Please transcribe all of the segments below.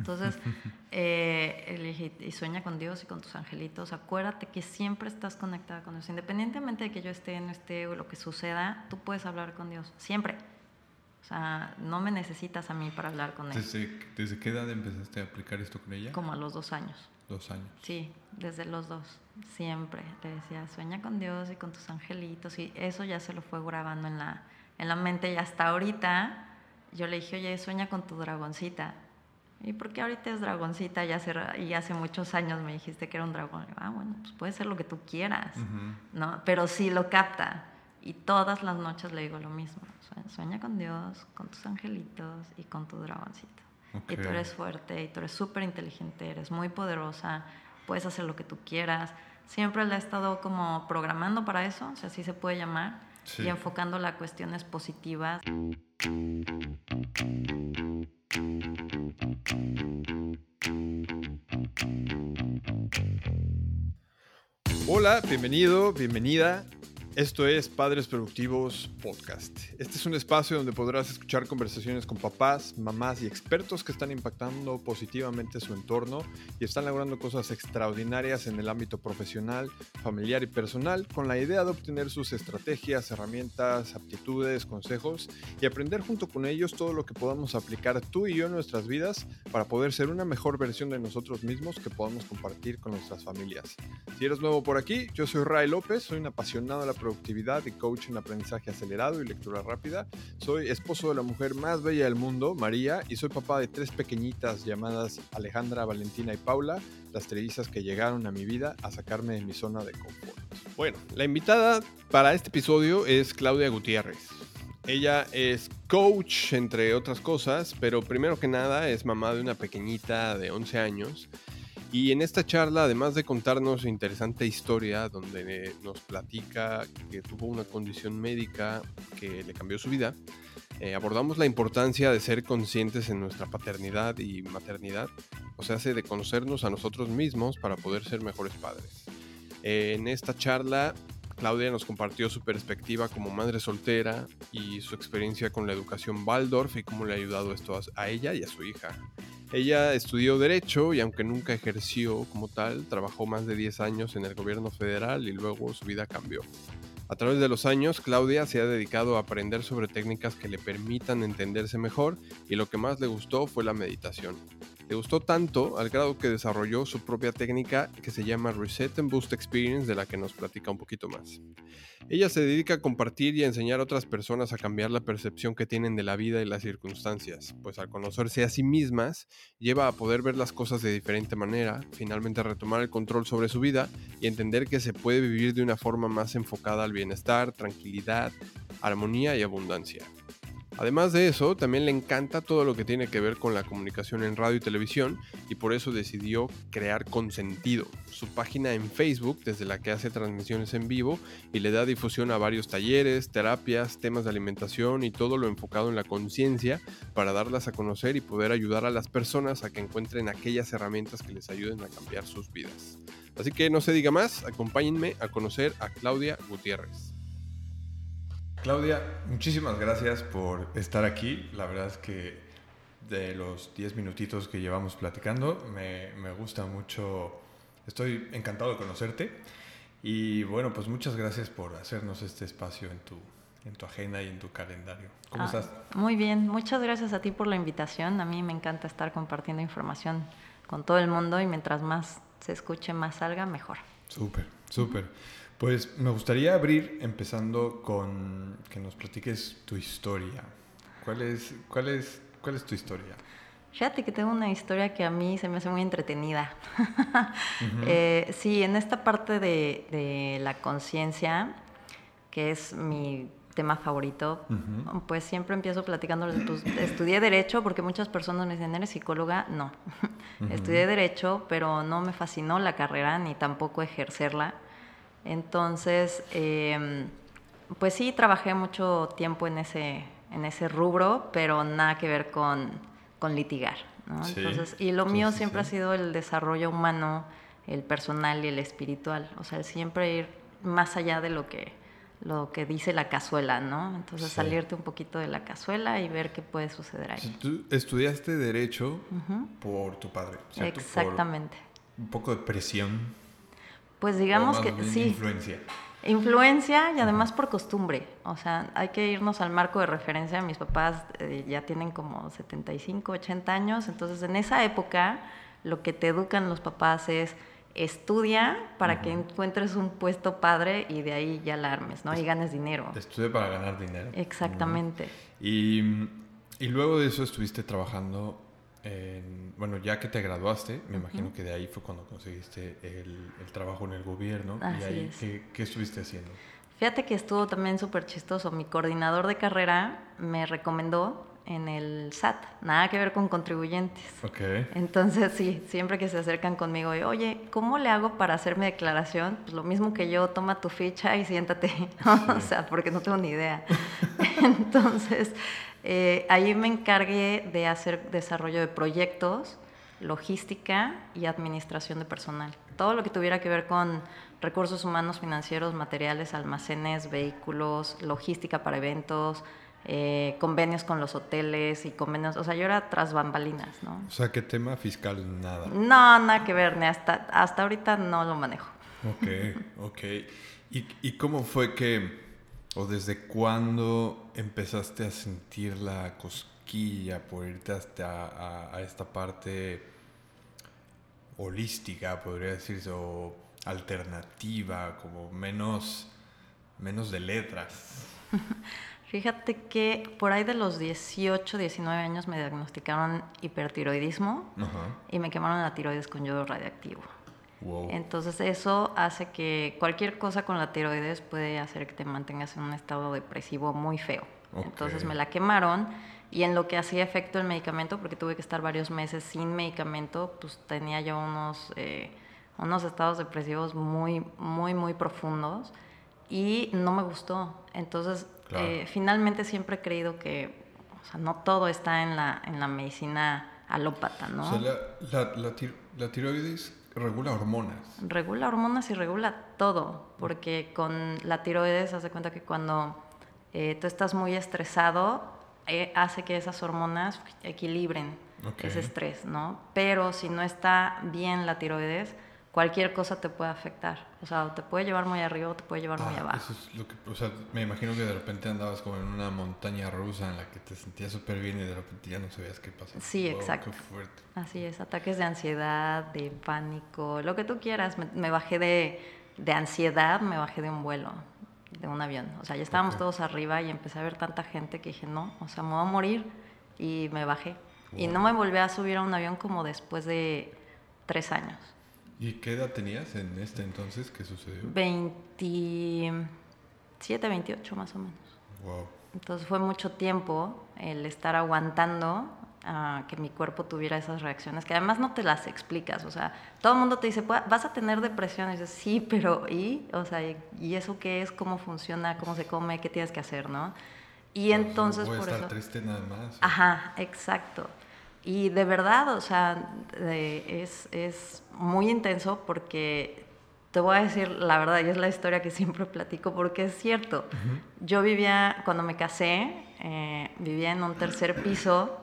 Entonces, eh, le dije, y sueña con Dios y con tus angelitos. Acuérdate que siempre estás conectada con Dios. Independientemente de que yo esté, no esté o lo que suceda, tú puedes hablar con Dios. Siempre. O sea, no me necesitas a mí para hablar con Él. ¿Desde, ¿Desde qué edad empezaste a aplicar esto con ella? Como a los dos años. Dos años. Sí, desde los dos. Siempre. Le decía, sueña con Dios y con tus angelitos. Y eso ya se lo fue grabando en la, en la mente. Y hasta ahorita yo le dije, oye, sueña con tu dragoncita. ¿Y por qué ahorita es dragoncita? Y hace, y hace muchos años me dijiste que era un dragón. ah, bueno, pues puede ser lo que tú quieras, ¿no? Pero sí lo capta. Y todas las noches le digo lo mismo. Sueña con Dios, con tus angelitos y con tu dragoncito. Y tú eres fuerte y tú eres súper inteligente, eres muy poderosa, puedes hacer lo que tú quieras. Siempre le he estado como programando para eso, o sea, así se puede llamar, y enfocando a cuestiones positivas. Hola, bienvenido, bienvenida esto es Padres Productivos Podcast. Este es un espacio donde podrás escuchar conversaciones con papás, mamás y expertos que están impactando positivamente su entorno y están logrando cosas extraordinarias en el ámbito profesional, familiar y personal con la idea de obtener sus estrategias, herramientas, aptitudes, consejos y aprender junto con ellos todo lo que podamos aplicar tú y yo en nuestras vidas para poder ser una mejor versión de nosotros mismos que podamos compartir con nuestras familias. Si eres nuevo por aquí, yo soy Ray López, soy un apasionado de la productividad y coach en aprendizaje acelerado y lectura rápida. Soy esposo de la mujer más bella del mundo, María, y soy papá de tres pequeñitas llamadas Alejandra, Valentina y Paula, las trellizas que llegaron a mi vida a sacarme de mi zona de confort. Bueno, la invitada para este episodio es Claudia Gutiérrez. Ella es coach, entre otras cosas, pero primero que nada es mamá de una pequeñita de 11 años y en esta charla, además de contarnos interesante historia donde nos platica que tuvo una condición médica que le cambió su vida, eh, abordamos la importancia de ser conscientes en nuestra paternidad y maternidad, o sea, de conocernos a nosotros mismos para poder ser mejores padres. en esta charla, Claudia nos compartió su perspectiva como madre soltera y su experiencia con la educación Waldorf y cómo le ha ayudado esto a ella y a su hija. Ella estudió Derecho y aunque nunca ejerció como tal, trabajó más de 10 años en el gobierno federal y luego su vida cambió. A través de los años, Claudia se ha dedicado a aprender sobre técnicas que le permitan entenderse mejor y lo que más le gustó fue la meditación. Le gustó tanto al grado que desarrolló su propia técnica que se llama Reset and Boost Experience, de la que nos platica un poquito más. Ella se dedica a compartir y a enseñar a otras personas a cambiar la percepción que tienen de la vida y las circunstancias, pues al conocerse a sí mismas, lleva a poder ver las cosas de diferente manera, finalmente retomar el control sobre su vida y entender que se puede vivir de una forma más enfocada al bienestar, tranquilidad, armonía y abundancia. Además de eso, también le encanta todo lo que tiene que ver con la comunicación en radio y televisión y por eso decidió crear Consentido, su página en Facebook desde la que hace transmisiones en vivo y le da difusión a varios talleres, terapias, temas de alimentación y todo lo enfocado en la conciencia para darlas a conocer y poder ayudar a las personas a que encuentren aquellas herramientas que les ayuden a cambiar sus vidas. Así que no se diga más, acompáñenme a conocer a Claudia Gutiérrez. Claudia, muchísimas gracias por estar aquí. La verdad es que de los 10 minutitos que llevamos platicando, me, me, gusta mucho, estoy encantado de conocerte. Y bueno, pues muchas gracias por hacernos este espacio en tu, en tu agenda y en tu calendario. ¿Cómo ah, estás? Muy bien, muchas gracias a ti por la invitación. A mí me encanta estar compartiendo información con todo el mundo y mientras más se escuche, más salga, mejor. Súper, súper. Pues me gustaría abrir empezando con que nos platiques tu historia. ¿Cuál es, cuál es, cuál es tu historia? Fíjate que tengo una historia que a mí se me hace muy entretenida. Eh, sí, en esta parte de, de la conciencia, que es mi tema favorito, pues siempre empiezo platicando, pues, estudié derecho porque muchas personas me dicen, ¿eres psicóloga? No, estudié derecho, pero no me fascinó la carrera ni tampoco ejercerla. Entonces, em, pues sí, trabajé mucho tiempo en ese, en ese rubro, pero nada que ver con, con litigar. Entonces, y lo mío siempre ha sido el desarrollo humano, el personal y el espiritual. O sea, el siempre ir más allá de lo que lo que dice la cazuela, ¿no? Entonces Sí. salirte un poquito de la cazuela y ver qué puede suceder ahí. Tú estudiaste Derecho por tu padre, ¿cierto? Por Exactamente. un poco de presión. Pues digamos que sí. Influencia. Influencia y además por costumbre. O sea, hay que irnos al marco de referencia. Mis papás eh, ya tienen como 75, 80 años. Entonces, en esa época, lo que te educan los papás es estudia para que encuentres un puesto padre y de ahí ya la armes, ¿no? Y ganes dinero. Estudié para ganar dinero. Exactamente. Y, y luego de eso estuviste trabajando en, bueno, ya que te graduaste, me imagino que de ahí fue cuando conseguiste el, el trabajo en el gobierno. y Así ahí, es. ¿qué, qué estuviste haciendo? Fíjate que estuvo también súper chistoso. Mi coordinador de carrera me recomendó en el SAT, nada que ver con contribuyentes. Ok. Entonces, sí, siempre que se acercan conmigo, y, oye, ¿cómo le hago para hacer mi declaración? Pues lo mismo que yo, toma tu ficha y siéntate. o sea, porque no tengo ni idea. Entonces, eh, ahí me encargué de hacer desarrollo de proyectos, logística y administración de personal. Todo lo que tuviera que ver con recursos humanos, financieros, materiales, almacenes, vehículos, logística para eventos, eh, convenios con los hoteles y convenios, o sea, yo era tras bambalinas, ¿no? O sea, ¿qué tema fiscal? Nada. No, nada que ver, ni hasta, hasta ahorita no lo manejo. Ok, ok. ¿Y, ¿Y cómo fue que, o desde cuándo empezaste a sentir la cosquilla por irte hasta a, a esta parte holística, podría decirse, o alternativa, como menos, menos de letras? Fíjate que por ahí de los 18, 19 años me diagnosticaron hipertiroidismo y me quemaron la tiroides con yodo radiactivo. Wow. Entonces eso hace que cualquier cosa con la tiroides puede hacer que te mantengas en un estado depresivo muy feo. Ok. Entonces me la quemaron y en lo que hacía efecto el medicamento, porque tuve que estar varios meses sin medicamento, pues tenía yo unos, eh, unos estados depresivos muy, muy, muy profundos y no me gustó. Entonces Claro. eh, finalmente siempre he creído que o sea, no todo está en la, en la medicina alópata, ¿no? O sea, la, la, la, tir- la tiroides regula hormonas. Regula hormonas y regula todo, porque con la tiroides, haz de cuenta que cuando eh, tú estás muy estresado, eh, hace que esas hormonas equilibren ese estrés, ¿no? Pero si no está bien la tiroides, cualquier cosa te puede afectar. O sea, o te puede llevar muy arriba o te puede llevar muy Ah, abajo. Eso es lo que, o sea, me imagino que de repente andabas como en una montaña rusa en la que te sentías súper bien y de repente ya no sabías qué pasaba. Sí, Wow, exacto. Qué fuerte. Así es, ataques de ansiedad, de pánico, lo que tú quieras. Me, me bajé de, de ansiedad, me bajé de un vuelo, de un avión. O sea, ya estábamos todos arriba y empecé a ver tanta gente que dije, no, o sea, me voy a morir. Y me bajé. Y no me volví a subir a un avión como después de tres años. ¿Y qué edad tenías en este entonces que sucedió? 27, 28 más o menos. Wow. Entonces fue mucho tiempo el estar aguantando a que mi cuerpo tuviera esas reacciones, que además no te las explicas. O sea, todo el mundo te dice, "Pues, vas a tener depresión. Y dices, sí, pero ¿y? O sea, ¿y- ¿y eso qué es? ¿Cómo funciona? ¿Cómo se come? ¿Qué tienes que hacer? ¿No? Y entonces Voy a por estar eso... triste nada más. Ajá, exacto. Y de verdad, o sea, de- es, es muy intenso porque te voy a decir la verdad, y es la historia que siempre platico porque es cierto. Yo vivía, cuando me casé, eh, vivía en un tercer piso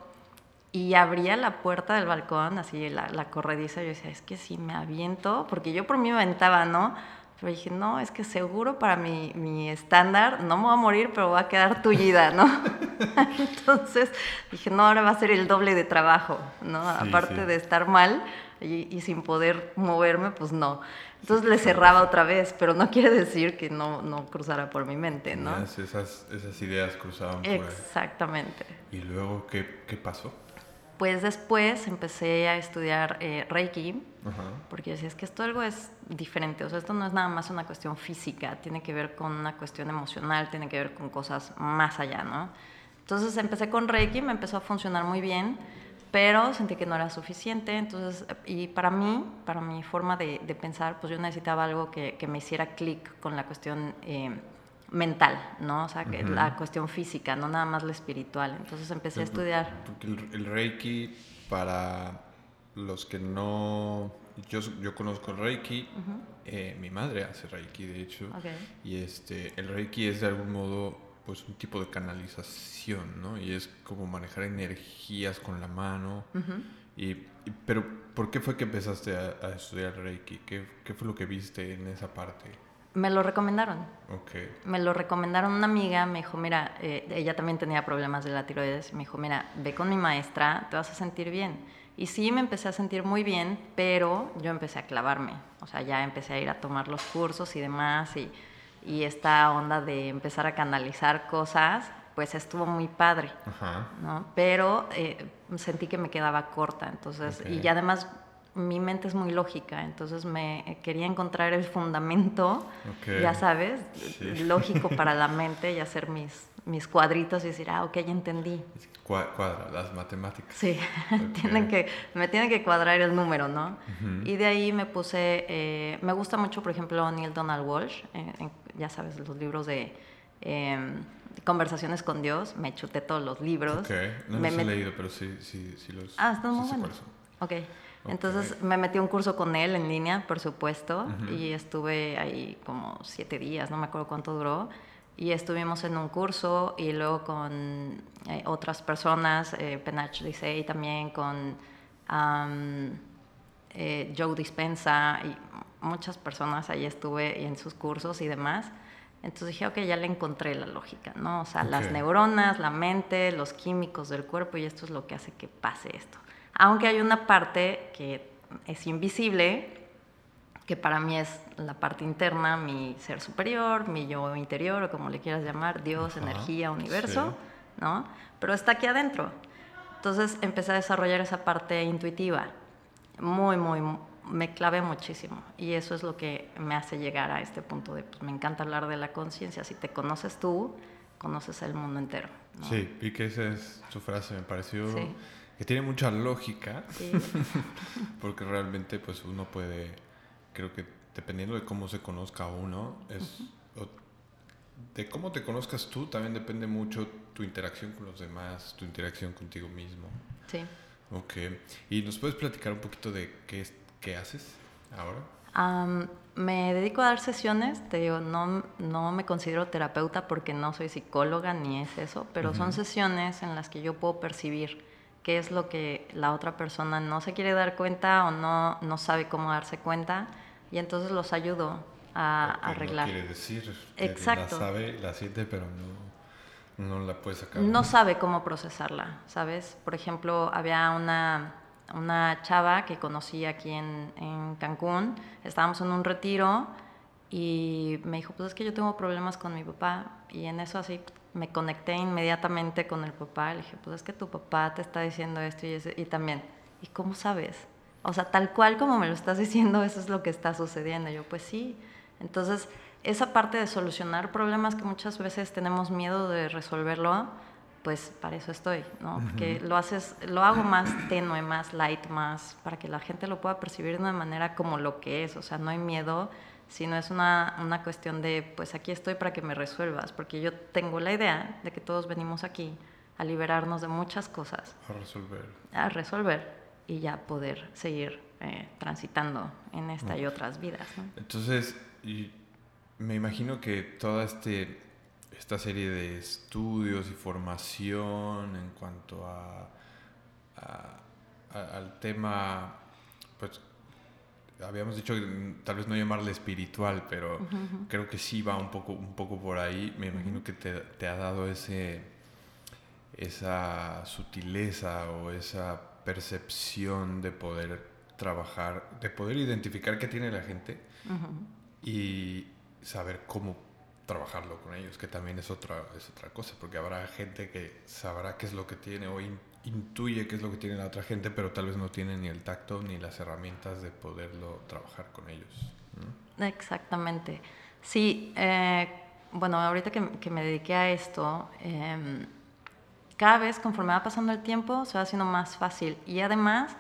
y abría la puerta del balcón, así la, la corrediza, y yo decía, es que si me aviento, porque yo por mí me aventaba, ¿no? Pero dije, no, es que seguro para mi, mi estándar no me voy a morir, pero voy a quedar tullida, ¿no? Entonces dije, no, ahora va a ser el doble de trabajo, ¿no? Sí, Aparte sí. de estar mal y, y sin poder moverme, pues no. Entonces le cerraba otra vez, pero no quiere decir que no, no cruzara por mi mente, ¿no? Esas, esas ideas cruzaban por ahí. Exactamente. ¿Y luego qué, qué pasó? Pues después empecé a estudiar eh, Reiki, Ajá. porque decía, es que esto algo es diferente, o sea, esto no es nada más una cuestión física, tiene que ver con una cuestión emocional, tiene que ver con cosas más allá, ¿no? Entonces empecé con Reiki, me empezó a funcionar muy bien, pero sentí que no era suficiente, entonces, y para mí, para mi forma de, de pensar, pues yo necesitaba algo que, que me hiciera clic con la cuestión eh, mental, ¿no? O sea, que Ujú. la cuestión física, no nada más la espiritual. Entonces empecé a Sí, por- estudiar Porque el, el Reiki para los que no... Yo, yo conozco el Reiki, eh, mi madre hace Reiki, de hecho, y este, el Reiki es de algún modo pues un tipo de canalización, ¿no? Y es como manejar energías con la mano. y, pero, ¿por qué fue que empezaste a, estudiar Reiki? ¿Qué, ¿Qué, fue lo que viste en esa parte? Me lo recomendaron. Okay. Me lo recomendaron una amiga, me dijo, mira, eh, ella también tenía problemas de la tiroides, me dijo, mira, ve con mi maestra, te vas a sentir bien. Y sí, me empecé a sentir muy bien, pero yo empecé a clavarme. O sea, ya empecé a ir a tomar los cursos y demás. Y, y esta onda de empezar a canalizar cosas, pues estuvo muy padre. Ajá. ¿no? Pero eh, sentí que me quedaba corta. Entonces, y además mi mente es muy lógica, entonces me quería encontrar el fundamento, ya sabes, lógico para la mente y hacer mis, mis cuadritos y decir, ah, ok, ya entendí. Cuadra, las matemáticas. Sí, tienen que, me tiene que cuadrar el número, ¿no? Y de ahí me puse, eh, me gusta mucho, por ejemplo, Neil Donald Walsh, eh, ya sabes, los libros de... Em, conversaciones con Dios, me chuté todos los libros. Ok, no los he leído, pero sí, sí, sí los... Ah, están muy buenos. Ok. Entonces me metí a un curso con él en línea, por supuesto, y estuve ahí como siete días, no me acuerdo cuánto duró, y estuvimos en un curso y luego con eh, otras personas, eh, Penach Licey también, con eh, Joe Dispensa y muchas personas ahí estuve en sus cursos y demás. Entonces dije, ok, ya le encontré la lógica, ¿no? O sea, las neuronas, la mente, los químicos del cuerpo y esto es lo que hace que pase esto aunque hay una parte que es invisible, que para mí es la parte interna, mi ser superior, mi yo interior, o como le quieras llamar, Dios, energía, universo, ¿no? Pero está aquí adentro. Entonces empecé a desarrollar esa parte intuitiva, muy, muy, me clavé muchísimo. Y eso es lo que me hace llegar a este punto de, pues me encanta hablar de la conciencia. Si te conoces tú, conoces el mundo entero. Sí, y que esa es su frase, me pareció... Sí que tiene mucha lógica, porque realmente pues uno puede, creo que dependiendo de cómo se conozca uno, es, de cómo te conozcas tú también depende mucho tu interacción con los demás, tu interacción contigo mismo. Sí. Ok, ¿y nos puedes platicar un poquito de qué, qué haces ahora? me dedico a dar sesiones, te digo, no, no me considero terapeuta porque no soy psicóloga ni es eso, pero son sesiones en las que yo puedo percibir qué es lo que la otra persona no se quiere dar cuenta o no, no sabe cómo darse cuenta y entonces los ayudo a, arreglar. No quiere decir Exacto. la sabe, la siente, pero no, no la puede sacar. No sabe cómo procesarla, ¿sabes? Por ejemplo, había una, una chava que conocí aquí en, en Cancún, estábamos en un retiro y me dijo, pues es que yo tengo problemas con mi papá y en eso así me conecté inmediatamente con el papá. Le dije, pues es que tu papá te está diciendo esto y, y también, ¿y cómo sabes? O sea, tal cual como me lo estás diciendo, eso es lo que está sucediendo. yo, pues sí. Entonces, esa parte de solucionar problemas que muchas veces tenemos miedo de resolverlo, pues para eso estoy, ¿no? Porque lo haces, lo hago más tenue, más light, más para que la gente lo pueda percibir de una manera como lo que es, o sea, no hay miedo, sino es una, una, cuestión de, pues aquí estoy para que me resuelvas, porque yo tengo la idea de que todos venimos aquí a liberarnos de muchas cosas. A resolver. A resolver y ya poder seguir eh, transitando en esta y otras vidas. Entonces, me imagino que toda este, esta serie de estudios y formación en cuanto a, al tema, pues habíamos dicho tal vez no llamarle espiritual, pero creo que sí va un poco, un poco por ahí. Me imagino que te, te, ha dado ese, esa sutileza o esa percepción de poder trabajar, de poder identificar qué tiene la gente y saber cómo trabajarlo con ellos, que también es otra, es otra cosa, porque habrá gente que sabrá qué es lo que tiene o intuye qué es lo que tiene la otra gente, pero tal vez no tiene ni el tacto ni las herramientas de poderlo trabajar con ellos. Exactamente. Sí, eh, bueno, ahorita que, que, me dediqué a esto, eh, cada vez conforme va pasando el tiempo se va haciendo más fácil y además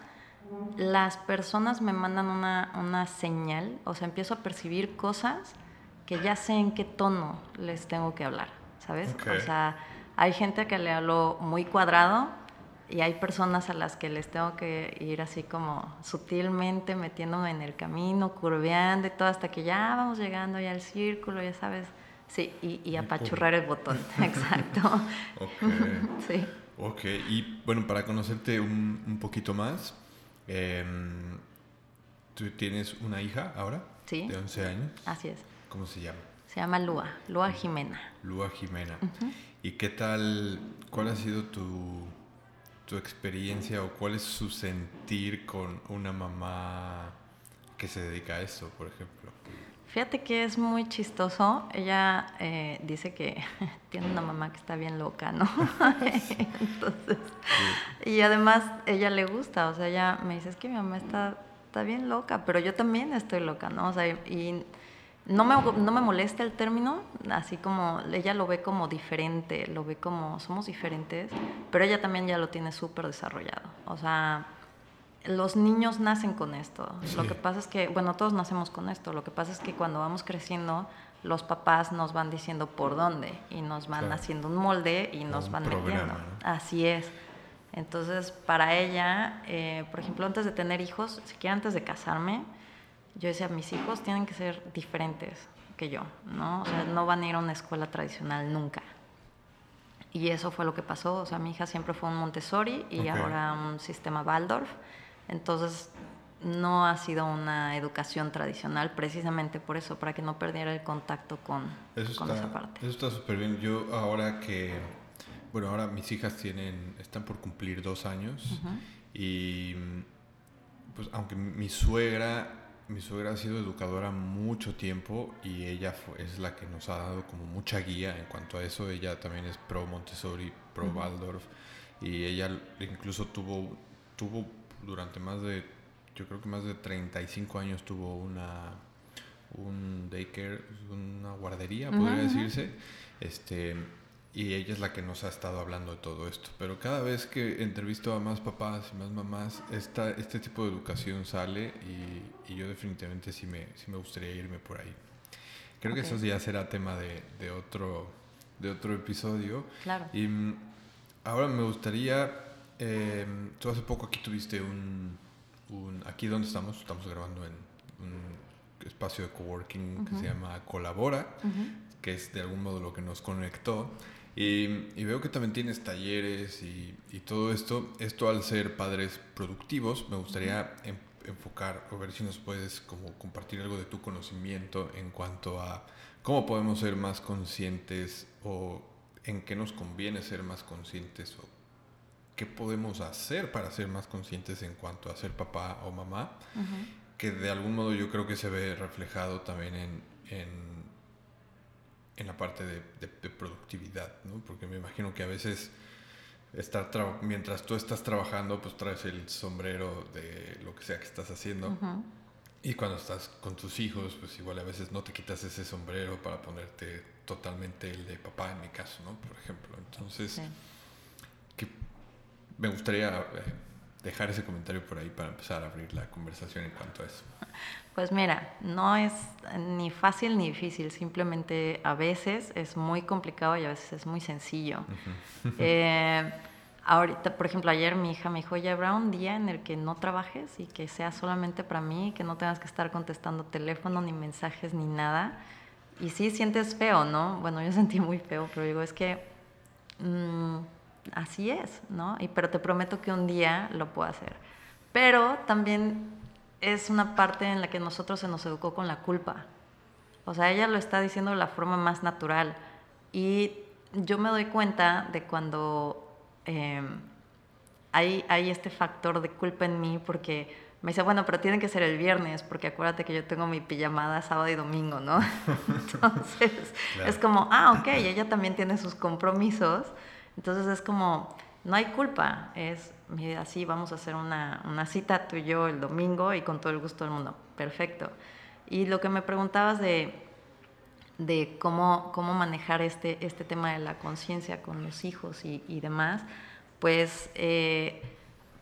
las personas me mandan una, una señal, o sea, empiezo a percibir cosas que ya sé en qué tono les tengo que hablar, ¿sabes? O sea, hay gente que le hablo muy cuadrado y hay personas a las que les tengo que ir así como sutilmente metiéndome en el camino, curveando y todo hasta que ya vamos llegando ya al círculo, ya sabes. Sí, y, apachurrar el botón, exacto. ok. sí. Ok, y bueno, para conocerte un, un poquito más, em, ¿tú tienes una hija ahora? Sí. De 11 años. Así es. ¿Cómo se llama? Se llama Lua, Lua Jimena. Lua Jimena. ¿Y qué tal, cuál ha sido tu, tu experiencia o cuál es su sentir con una mamá que se dedica a eso, por ejemplo? Fíjate que es muy chistoso. Ella eh, dice que tiene una mamá que está bien loca, ¿no? Entonces, y además ella le gusta, o sea, ella me dice, es que mi mamá está, está bien loca, pero yo también estoy loca, ¿no? O sea, y no me, no me molesta el término, así como ella lo ve como diferente, lo ve como somos diferentes, pero ella también ya lo tiene súper desarrollado. O sea, los niños nacen con esto. Lo que pasa es que, bueno, todos nacemos con esto. Lo que pasa es que cuando vamos creciendo, los papás nos van diciendo por dónde y nos van haciendo un molde y nos van metiendo. Así es. Entonces, para ella, eh, por ejemplo, antes de tener hijos, siquiera antes de casarme, yo decía, mis hijos tienen que ser diferentes que yo, ¿no? O sea, no van a ir a una escuela tradicional nunca. Y eso fue lo que pasó. O sea, mi hija siempre fue un Montessori y ahora un sistema Waldorf. Entonces, no ha sido una educación tradicional precisamente por eso, para que no perdiera el contacto con, con esa parte. Eso está súper bien. Yo ahora que, bueno, ahora mis hijas tienen, están por cumplir dos años y pues aunque mi suegra mi suegra ha sido educadora mucho tiempo y ella es la que nos ha dado como mucha guía en cuanto a eso. Ella también es pro Montessori, pro Waldorf y ella incluso tuvo, tuvo durante más de, yo creo que más de 35 años tuvo una, un daycare, una guardería, podría decirse. Este, y ella es la que nos ha estado hablando de todo esto. Pero cada vez que entrevisto a más papás y más mamás, esta, este tipo de educación sale y, yo definitivamente sí me, sí me gustaría irme por ahí. Creo que eso ya será tema de, de, otro, de otro episodio. Claro. Y mm, ahora me gustaría, em, tú hace poco aquí tuviste un, un, aquí donde estamos, estamos grabando en un espacio de coworking que se llama Colabora, que es de algún modo lo que nos conectó. Y, veo que también tienes talleres y, todo esto. Esto al ser padres productivos, me gustaría enfocar o ver si nos puedes como compartir algo de tu conocimiento en cuanto a cómo podemos ser más conscientes o en qué nos conviene ser más conscientes o qué podemos hacer para ser más conscientes en cuanto a ser papá o mamá, que de algún modo yo creo que se ve reflejado también en en la parte de, productividad, ¿no? Porque me imagino que a veces estar mientras tú estás trabajando, pues traes el sombrero de lo que sea que estás haciendo. Y cuando estás con tus hijos, pues igual a veces no te quitas ese sombrero para ponerte totalmente el de papá, en mi caso, ¿no? Por ejemplo. Entonces, que me gustaría eh, dejar ese comentario por ahí para empezar a abrir la conversación en cuanto a eso. Pues mira, no es ni fácil ni difícil, simplemente a veces es muy complicado y a veces es muy sencillo. Eh, ahorita, por ejemplo, ayer mi hija me dijo, ya habrá un día en el que no trabajes y que sea solamente para mí, que no tengas que estar contestando teléfono, ni mensajes, ni nada. Y sí sientes feo, ¿no? Bueno, yo sentí muy feo, pero digo, es que mm, así es, ¿no? Y, pero te prometo que un día lo puedo hacer. Pero también es una parte en la que nosotros se nos educó con la culpa. O sea, ella lo está diciendo de la forma más natural. Y yo me doy cuenta de cuando em, hay, hay este factor de culpa en mí porque me dice, bueno, pero tiene que ser el viernes, porque acuérdate que yo tengo mi pijamada sábado y domingo, ¿no? Entonces, es como, ah, ok, ella también tiene sus compromisos. Entonces es como, no hay culpa, es, mira, sí, vamos a hacer una, una, cita tú y yo el domingo y con todo el gusto del mundo. Perfecto. Y lo que me preguntabas de, de cómo, cómo manejar este, este tema de la conciencia con los hijos y, demás, pues eh,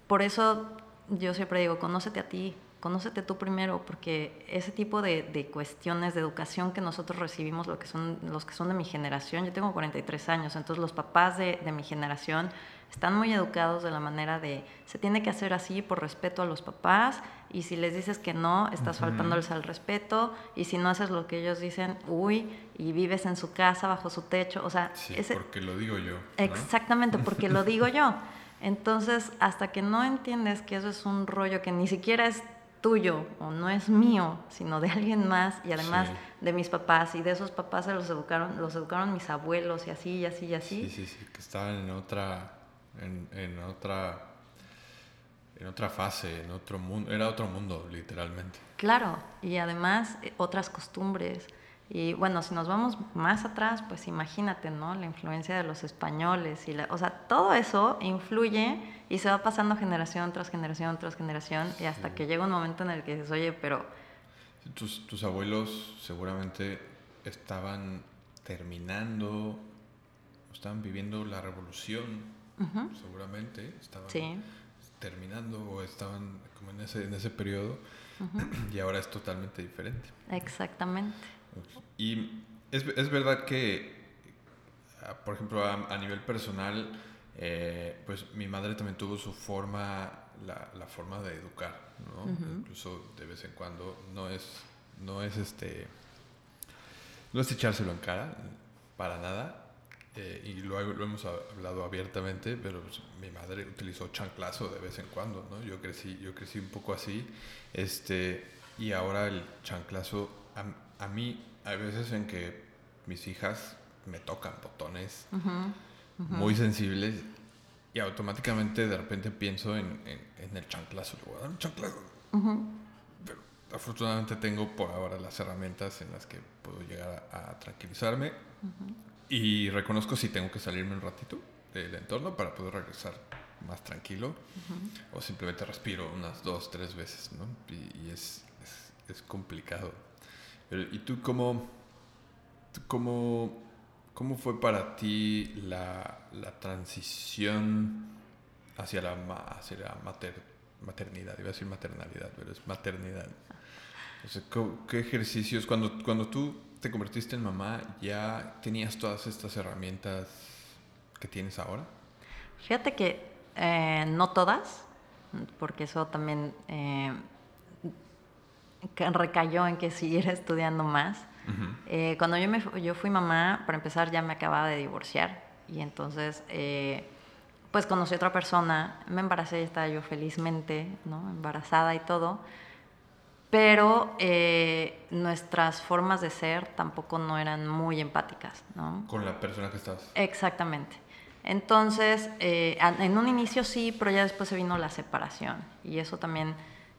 por eso yo siempre digo, conócete a ti, conócete tú primero, porque ese tipo de, de, cuestiones de educación que nosotros recibimos, lo que son, los que son de mi generación, yo tengo 43 años, entonces los papás de, de mi generación están muy educados de la manera de, se tiene que hacer así por respeto a los papás, y si les dices que no, estás faltándoles al respeto, y si no haces lo que ellos dicen, uy, y vives en su casa, bajo su techo, o sea... Sí, porque lo digo yo. Exactamente, porque lo digo yo. Entonces, hasta que no entiendes que eso es un rollo que ni siquiera es tuyo o no es mío, sino de alguien más y además de mis papás y de esos papás se los educaron, los educaron mis abuelos y así y así y así. Sí, sí, sí, que estaban en otra, en, en otra, en otra fase, en otro mundo, era otro mundo literalmente. Claro, y además eh, otras costumbres, y bueno, si nos vamos más atrás, pues imagínate, ¿no? La influencia de los españoles y la, o sea, todo eso influye y se va pasando generación tras generación tras generación y hasta que llega un momento en el que dices, oye, pero... Tus, tus abuelos seguramente estaban terminando, estaban viviendo la revolución, seguramente, estaban terminando o estaban como en ese, en ese periodo y ahora es totalmente diferente. Exactamente. Y es, es verdad que, ah, por ejemplo, a, nivel personal, eh, pues mi madre también tuvo su forma, la, la forma de educar, ¿no? Incluso de vez en cuando no es, no es este, no es echárselo en cara, para nada. Eh, y lo, lo, hemos hablado abiertamente, pero pues, mi madre utilizó chanclazo de vez en cuando, ¿no? Yo crecí, yo crecí un poco así, este, y ahora el chanclazo a mí hay veces en que mis hijas me tocan botones muy sensibles y automáticamente de repente pienso en, el chanclazo. Le voy a dar un chanclazo. Pero afortunadamente tengo por ahora las herramientas en las que puedo llegar a, tranquilizarme y reconozco si tengo que salirme un ratito del entorno para poder regresar más tranquilo o simplemente respiro unas dos, tres veces, ¿no? Y, es, es complicado. ¿Y tú cómo, cómo, cómo fue para ti la, la transición hacia la, hacia la maternidad? Iba a decir maternalidad, pero es maternidad. ¿Qué ejercicios, cuando, cuando tú te convertiste en mamá, ya tenías todas estas herramientas que tienes ahora? Fíjate que eh, no todas, porque eso también eh, recayó en que siguiera estudiando más. Eh, cuando yo, me, yo fui mamá, para empezar ya me acababa de divorciar y entonces eh, pues conocí a otra persona, me embaracé y estaba yo felizmente, ¿no? embarazada y todo, pero eh, nuestras formas de ser tampoco no eran muy empáticas. ¿no? Con la persona que estás. Exactamente. Entonces, en un inicio sí, pero ya después se vino la separación y eso también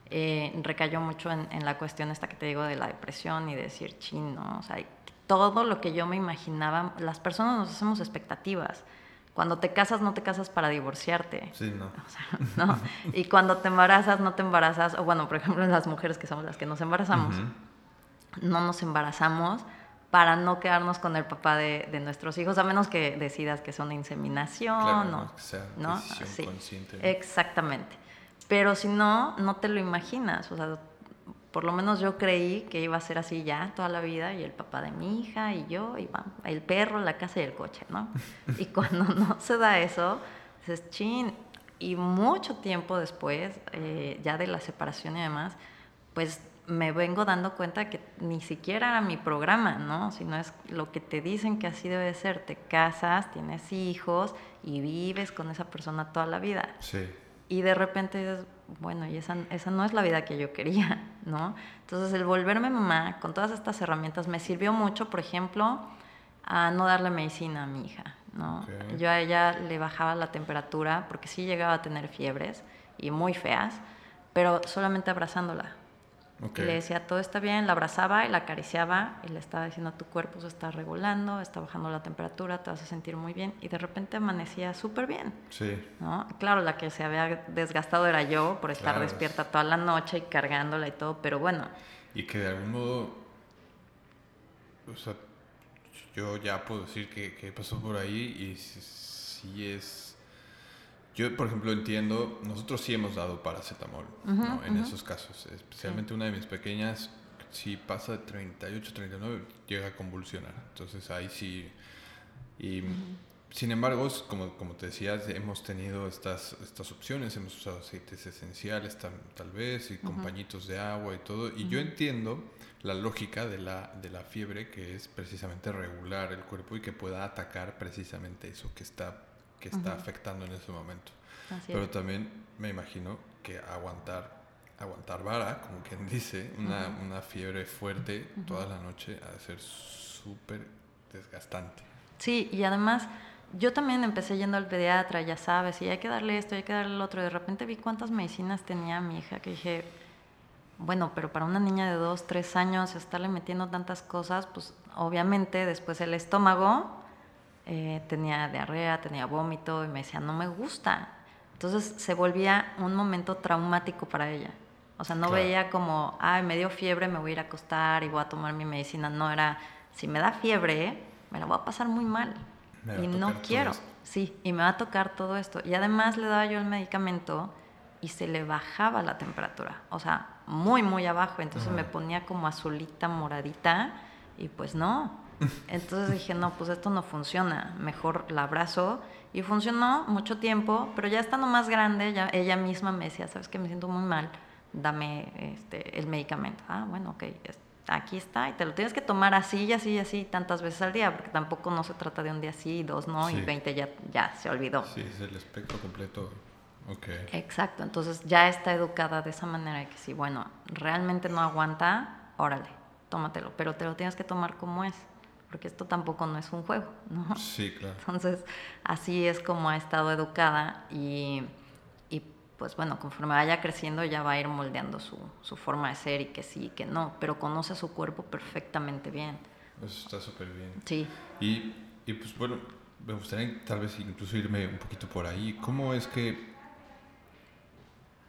eh, recayó mucho en, la cuestión esta que te digo de la depresión y de decir chino, o sea, todo lo que yo me imaginaba, las personas nos hacemos expectativas. Cuando te casas, no te casas para divorciarte. Sí, no. O sea, no. Y cuando te embarazas, no te embarazas, o bueno, por ejemplo, las mujeres que somos las que nos embarazamos, no nos embarazamos para no quedarnos con el papá de, nuestros hijos, a menos que decidas que es una inseminación claro, o, sea ¿no? Sí, consciente. Exactamente. Pero si no, no te lo imaginas. O sea, por lo menos yo creí que iba a ser así ya toda la vida y el papá de mi hija y yo, y el perro, la casa y el coche, ¿no? y cuando no se da eso, dices, chin. Y mucho tiempo después, eh, ya de la separación y demás, pues me vengo dando cuenta que ni siquiera era mi programa, ¿no? Sino es lo que te dicen que así debe ser. Te casas, tienes hijos y vives con esa persona toda la vida. Sí. Y de repente dices, bueno, y esa, esa no es la vida que yo quería, ¿no? Entonces el volverme mamá con todas estas herramientas me sirvió mucho, por ejemplo, a no darle medicina a mi hija, ¿no? Yo a ella le bajaba la temperatura porque sí llegaba a tener fiebres y muy feas, pero solamente abrazándola. Y le decía, todo está bien, la abrazaba y la acariciaba y le estaba diciendo, tu cuerpo se está regulando, está bajando la temperatura, te vas a sentir muy bien. Y de repente amanecía súper bien. Sí. ¿no? Claro, la que se había desgastado era yo por estar despierta toda la noche y cargándola y todo, pero bueno. Y que de algún modo, o sea, yo ya puedo decir que, que pasó por ahí y sí es Yo, por ejemplo, entiendo, nosotros sí hemos dado paracetamol ¿no? en esos casos. Especialmente una de mis pequeñas, si pasa de 38, 39, llega a convulsionar. Entonces ahí sí. Y sin embargo, como, como te decías, hemos tenido estas, estas opciones. Hemos usado aceites esenciales tal, tal vez y compañitos de agua y todo. Y yo entiendo la lógica de la, de la fiebre, que es precisamente regular el cuerpo y que pueda atacar precisamente eso que está que está afectando en ese momento. Pero también me imagino que aguantar, aguantar vara, como quien dice, una, una fiebre fuerte toda la noche ha de ser súper desgastante. Sí, y además yo también empecé yendo al pediatra, ya sabes, y hay que darle esto, hay que darle lo otro. De repente vi cuántas medicinas tenía mi hija que dije, bueno, pero para una niña de dos, tres años estarle metiendo tantas cosas, pues obviamente después el estómago eh, tenía diarrea, tenía vómito y me decía, no me gusta. Entonces se volvía un momento traumático para ella. O sea, no veía como, ay, me dio fiebre, me voy a ir a acostar y voy a tomar mi medicina. No, era, si me da fiebre, me la voy a pasar muy mal. y no quiero. Sí, y me va a tocar todo esto. Y además le daba yo el medicamento y se le bajaba la temperatura. O sea, muy, muy abajo. Entonces me ponía como azulita, moradita. Y pues no, entonces dije, no, pues esto no funciona, mejor la abrazo. Y funcionó mucho tiempo, pero ya estando más grande, ya, ella misma me decía, sabes que me siento muy mal, dame este, el medicamento. Ah, bueno, ok, aquí está, y te lo tienes que tomar así y así y así tantas veces al día, porque tampoco no se trata de un día sí, dos no, y 20 ya, ya se olvidó. Sí, es el espectro completo. Okay. Exacto, entonces ya está educada de esa manera de que si, bueno, realmente no aguanta, órale, tómatelo, pero te lo tienes que tomar como es porque esto tampoco no es un juego, ¿no? Sí, claro. Entonces, así es como ha estado educada y, y pues bueno, conforme vaya creciendo ya va a ir moldeando su, su, forma de ser y que sí y que no, pero conoce a su cuerpo perfectamente bien. Eso está súper bien. Sí. Y, y pues bueno, me gustaría tal vez incluso irme un poquito por ahí. ¿Cómo es que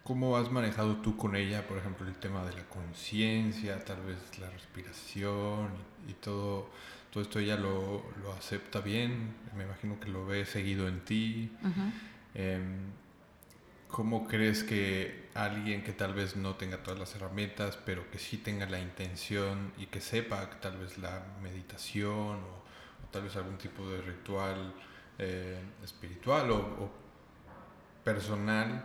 ¿Cómo has manejado tú con ella, por ejemplo, el tema de la conciencia, tal vez la respiración y, todo, todo esto ella lo, lo, acepta bien? Me imagino que lo ve seguido en ti. Em, ¿Cómo crees que alguien que tal vez no tenga todas las herramientas, pero que sí tenga la intención y que sepa tal vez la meditación o, tal vez algún tipo de ritual eh, espiritual o, o personal,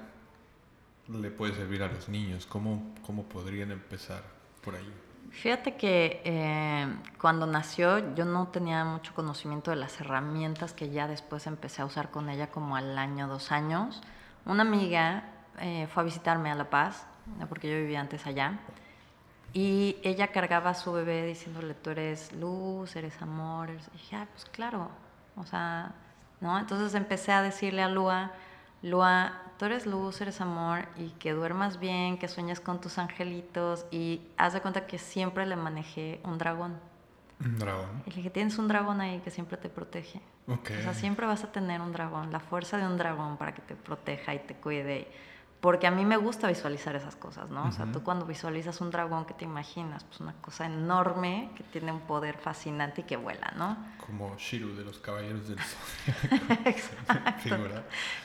le puede servir a los niños? ¿Cómo, cómo podrían empezar por ahí? Fíjate que eh, cuando nació yo no tenía mucho conocimiento de las herramientas que ya después empecé a usar con ella como al año, dos años. Una amiga eh, fue a visitarme a La Paz, porque yo vivía antes allá, y ella cargaba a su bebé diciéndole, tú eres luz, eres amor. Y dije, ah, pues claro, o sea, ¿no? Entonces empecé a decirle a Lua, Lua, tú eres luz, eres amor y que duermas bien, que sueñes con tus angelitos y haz de cuenta que siempre le manejé un dragón. Un dragón. Y le dije, tienes un dragón ahí que siempre te protege. Okay. O sea, siempre vas a tener un dragón, la fuerza de un dragón para que te proteja y te cuide porque a mí me gusta visualizar esas cosas, ¿no? O sea, tú cuando visualizas un dragón, ¿qué te imaginas? Pues una cosa enorme que tiene un poder fascinante y que vuela, ¿no? Como Shiru de los Caballeros del Sol. Exacto.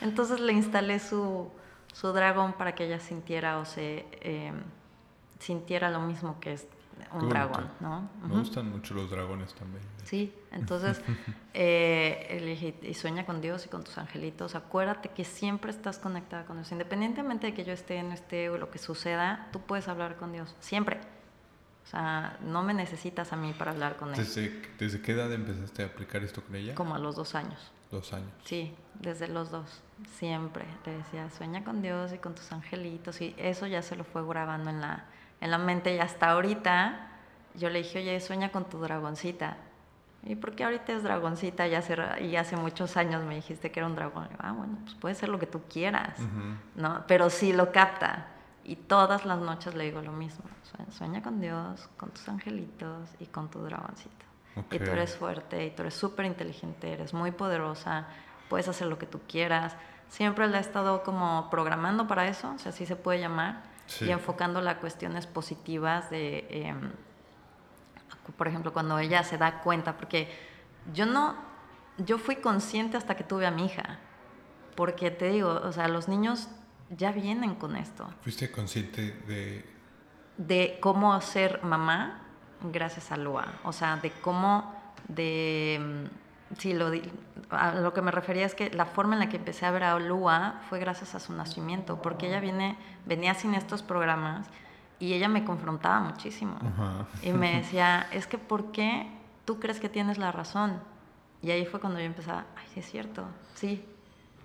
Entonces le instalé su, su, dragón para que ella sintiera o se eh, sintiera lo mismo que es un dragón, ¿no? Me gustan mucho los dragones también. Sí, entonces eh, y sueña con Dios y con tus angelitos. Acuérdate que siempre estás conectada con Dios. Independientemente de que yo esté, no esté o lo que suceda, tú puedes hablar con Dios. Siempre. O sea, no me necesitas a mí para hablar con Él. ¿Desde, ¿Desde qué edad empezaste a aplicar esto con ella? Como a los dos años. Dos años. Sí, desde los dos. Siempre. Le decía, sueña con Dios y con tus angelitos. Y eso ya se lo fue grabando en la en la mente y hasta ahorita yo le dije, oye, sueña con tu dragoncita. ¿Y por qué ahorita es dragoncita? Y hace, y hace muchos años me dijiste que era un dragón. ah, bueno, pues puede ser lo que tú quieras, ¿no? Pero sí lo capta. Y todas las noches le digo lo mismo. Sueña con Dios, con tus angelitos y con tu dragoncito. Y tú eres fuerte y tú eres súper inteligente, eres muy poderosa, puedes hacer lo que tú quieras. Siempre le he estado como programando para eso, o sea, así se puede llamar y enfocando las cuestiones positivas de, em, por ejemplo, cuando ella se da cuenta, porque yo no, yo fui consciente hasta que tuve a mi hija, porque te digo, o sea, los niños ya vienen con esto. ¿Fuiste consciente de...? De cómo ser mamá gracias a Lua, o sea, de cómo, de... Sí, lo, a lo que me refería es que la forma en la que empecé a ver a Lua fue gracias a su nacimiento, porque ella viene, venía sin estos programas y ella me confrontaba muchísimo. Y me decía, es que ¿por qué tú crees que tienes la razón? Y ahí fue cuando yo empezaba, ay, sí es cierto, sí.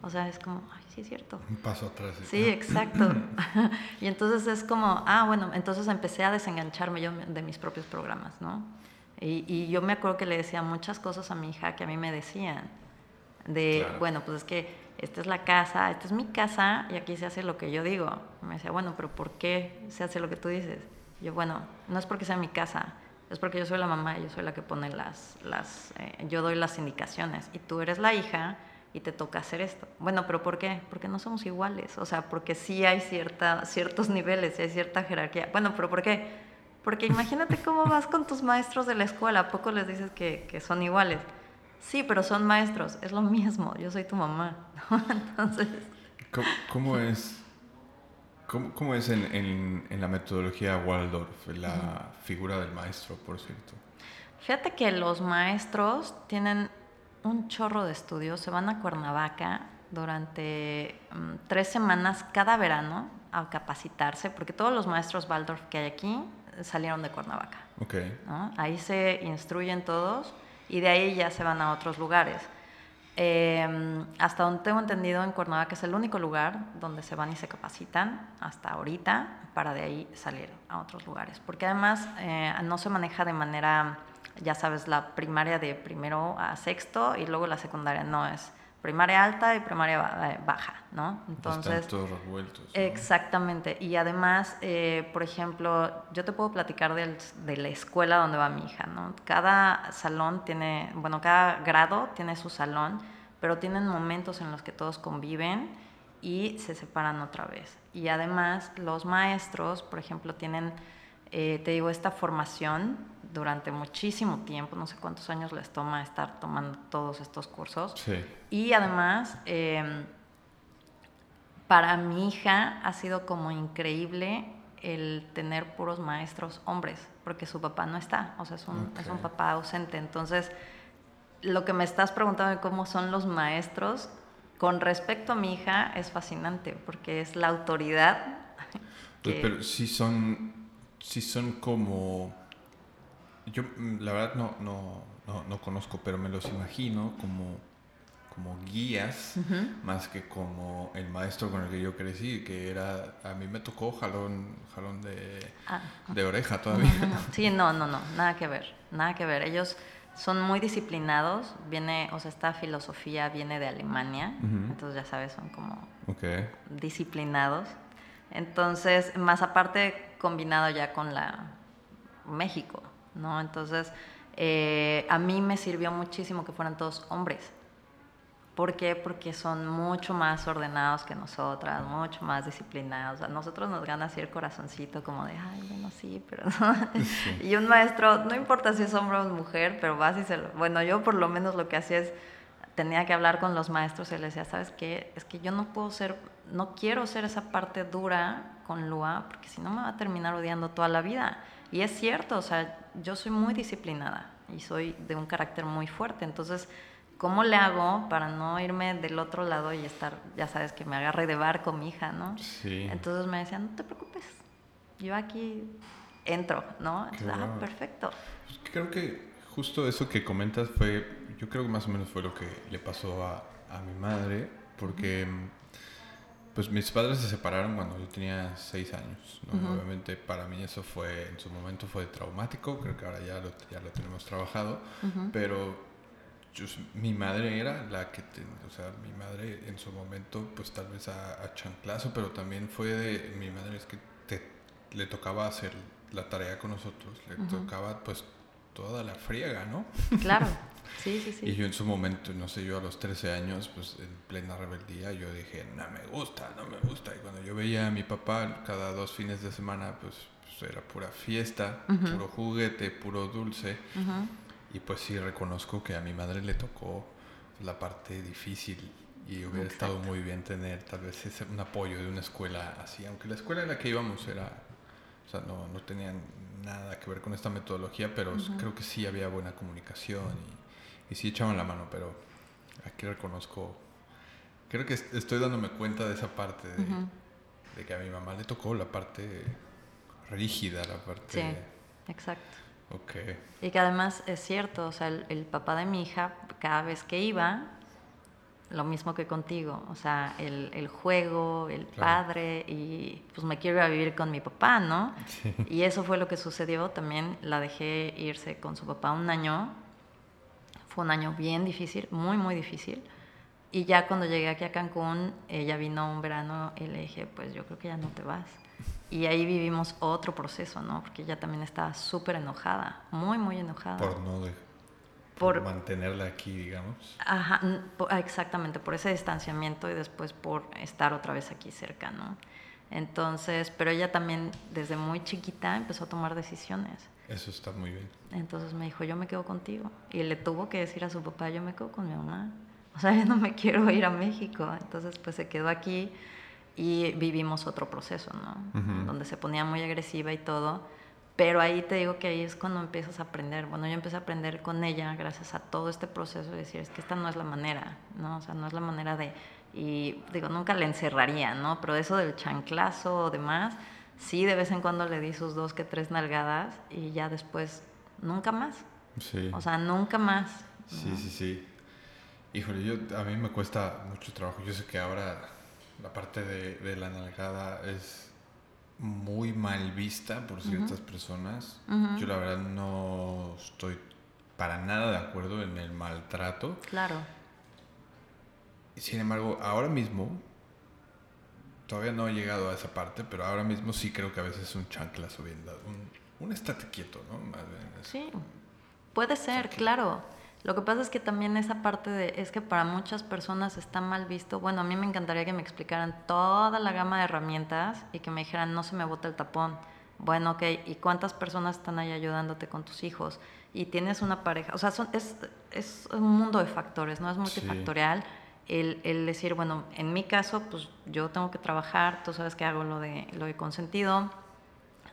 O sea, es como, ay, sí es cierto. Un paso atrás. Sí, exacto. y entonces es como, ah, bueno, entonces empecé a desengancharme yo de mis propios programas, ¿no? Y, y yo me acuerdo que le decía muchas cosas a mi hija que a mí me decían. De, bueno, pues es que esta es la casa, esta es mi casa y aquí se hace lo que yo digo. me decía, bueno, pero ¿por qué se hace lo que tú dices? yo, bueno, no es porque sea mi casa, es porque yo soy la mamá y yo soy la que pone las, las eh, yo doy las indicaciones y tú eres la hija y te toca hacer esto. Bueno, pero ¿por qué? Porque no somos iguales, o sea, porque sí hay cierta, ciertos niveles, hay cierta jerarquía. Bueno, pero ¿por qué? Porque imagínate cómo vas con tus maestros de la escuela, ¿a poco les dices que, que son iguales? Sí, pero son maestros, es lo mismo, yo soy tu mamá. Entonces... ¿Cómo, es, cómo, es en, en, la metodología Waldorf, la figura del maestro, por cierto? Fíjate que los maestros tienen un chorro de estudios, se van a Cuernavaca durante mm, tres semanas cada verano a capacitarse, porque todos los maestros Waldorf que hay aquí salieron de Cuernavaca. Okay. Ahí se instruyen todos y de ahí ya se van a otros lugares. Em, hasta donde tengo entendido, en Cuernavaca es el único lugar donde se van y se capacitan hasta ahorita para de ahí salir a otros lugares. Porque además eh, no se maneja de manera, ya sabes, la primaria de primero a sexto y luego la secundaria no es primaria alta y primaria baja, ¿no? Entonces... Están todos revueltos. Exactamente. Y además, eh, por ejemplo, yo te puedo platicar de la escuela donde va mi hija, ¿no? Cada salón tiene, bueno, cada grado tiene su salón, pero tienen momentos en los que todos conviven y se separan otra vez. Y además, los maestros, por ejemplo, tienen, eh, te digo, esta formación durante muchísimo tiempo, no sé cuántos años les toma estar tomando todos estos cursos. Sí. Y además, em, para mi hija ha sido como increíble el tener puros maestros hombres, porque su papá no está, o sea, es un, es un papá ausente. Entonces, lo que me estás preguntando de cómo son los maestros, con respecto a mi hija, es fascinante, porque es la autoridad. Pues, pero sí son, sí son como yo mm, la verdad no, no, no, no, conozco, pero me los imagino como, como guías, más que como el maestro con el que yo crecí, que era, a mí me tocó jalón, jalón de, ah, de oreja todavía. Sí, no, no, no, nada que ver, nada que ver. Ellos son muy disciplinados, viene, o sea, esta filosofía viene de Alemania, entonces ya sabes, son como disciplinados. Entonces, más aparte combinado ya con la México, ¿no? Entonces, eh, a mí me sirvió muchísimo que fueran todos hombres. ¿Por qué? Porque son mucho más ordenados que nosotras, mucho más disciplinados. A nosotros nos gana así el corazoncito como de, ay, bueno, sí, pero no. y un maestro, no importa si es hombre o mujer, pero vas y se lo... Bueno, yo por lo menos lo que hacía es, tenía que hablar con los maestros y les decía, ¿sabes qué? Es que yo no puedo ser, no quiero ser esa parte dura con Lua, porque si no me va a terminar odiando toda la vida. Y es cierto, o sea, yo soy muy disciplinada y soy de un carácter muy fuerte, entonces, ¿cómo le hago para no irme del otro lado y estar, ya sabes, que me agarre de barco mi hija, ¿no? Sí. Entonces me decían, no te preocupes, yo aquí entro, ¿no? Entonces, ah, perfecto. Pues creo que justo eso que comentas fue, yo creo que más o menos fue lo que le pasó a, a mi madre, porque... Pues mis padres se separaron cuando yo tenía seis años. Obviamente para mí eso fue, en su momento fue traumático, creo que ahora ya lo, ya lo tenemos trabajado, pero mi madre era la que, o sea, mi madre en su momento, pues tal vez a, a, chanclazo, pero también fue de, mi madre es que te, le tocaba hacer la tarea con nosotros, le tocaba pues toda la friega, ¿no? Claro. Sí, sí, sí. Y yo en su momento, no sé, yo a los 13 años, pues en plena rebeldía, yo dije, no me gusta, no me gusta. Y cuando yo veía a mi papá cada dos fines de semana, pues, pues era pura fiesta, puro juguete, puro dulce. Y pues sí reconozco que a mi madre le tocó la parte difícil Y hubiera estado muy bien tener tal vez ese, un apoyo de una escuela así, aunque la escuela en la que íbamos era, o sea, no, no tenían nada que ver con esta metodología, pero creo que sí había buena comunicación y, y sí echaban la mano, pero aquí reconozco, creo que estoy dándome cuenta de esa parte de, de que a mi mamá le tocó la parte rígida, la parte... Sí, exacto. Okay. Y que además es cierto, o sea, el, papá de mi hija, cada vez que iba, lo mismo que contigo, o sea, el, el juego, el padre, y pues me quiero ir a vivir con mi papá, ¿no? Sí. Y eso fue lo que sucedió, también la dejé irse con su papá un año, fue un año bien difícil, muy, muy difícil. Y ya cuando llegué aquí a Cancún, ella vino un verano y le dije, pues yo creo que ya no te vas. Y ahí vivimos otro proceso, ¿no? Porque ella también estaba súper enojada, muy, muy enojada. Por no de, por, mantenerla aquí, digamos. Ajá, ah, exactamente, por ese distanciamiento y después por estar otra vez aquí cerca, ¿no? Entonces, pero ella también desde muy chiquita empezó a tomar decisiones. Eso está muy bien. Entonces me dijo, yo me quedo contigo. Y le tuvo que decir a su papá, yo me quedo con mi mamá. O sea, yo no me quiero ir a México. Entonces, pues se quedó aquí y vivimos otro proceso, ¿no? Donde se ponía muy agresiva y todo. Pero ahí te digo que ahí es cuando empiezas a aprender. Bueno, yo empecé a aprender con ella gracias a todo este proceso de decir, es que esta no es la manera, ¿no? O sea, no es la manera de... Y digo, nunca le encerraría, ¿no? Pero eso del chanclazo o demás, sí, de vez en cuando le di sus dos que tres nalgadas y ya después, nunca más. Sí. O sea, nunca más. Sí, sí, sí. Híjole, yo, a mí me cuesta mucho trabajo. Yo sé que ahora la parte de, la nalgada es muy mal vista por ciertas personas. Yo la verdad no estoy para nada de acuerdo en el maltrato. Claro. Sin embargo, ahora mismo, todavía no he llegado a esa parte, pero ahora mismo sí creo que a veces es un chanclazo bien dado. Un, un estate quieto, ¿no? Sí, puede ser, claro. Lo que pasa es que también esa parte de, es que para muchas personas está mal visto. Bueno, a mí me encantaría que me explicaran toda la gama de herramientas y que me dijeran, no se me bota el tapón. Bueno, ok, ¿y cuántas personas están ahí ayudándote con tus hijos? Y tienes una pareja, o sea, son, es, es un mundo de factores, ¿no? Es multifactorial. El, el, decir, bueno, en mi caso, pues yo tengo que trabajar, tú sabes que hago lo de, lo de consentido,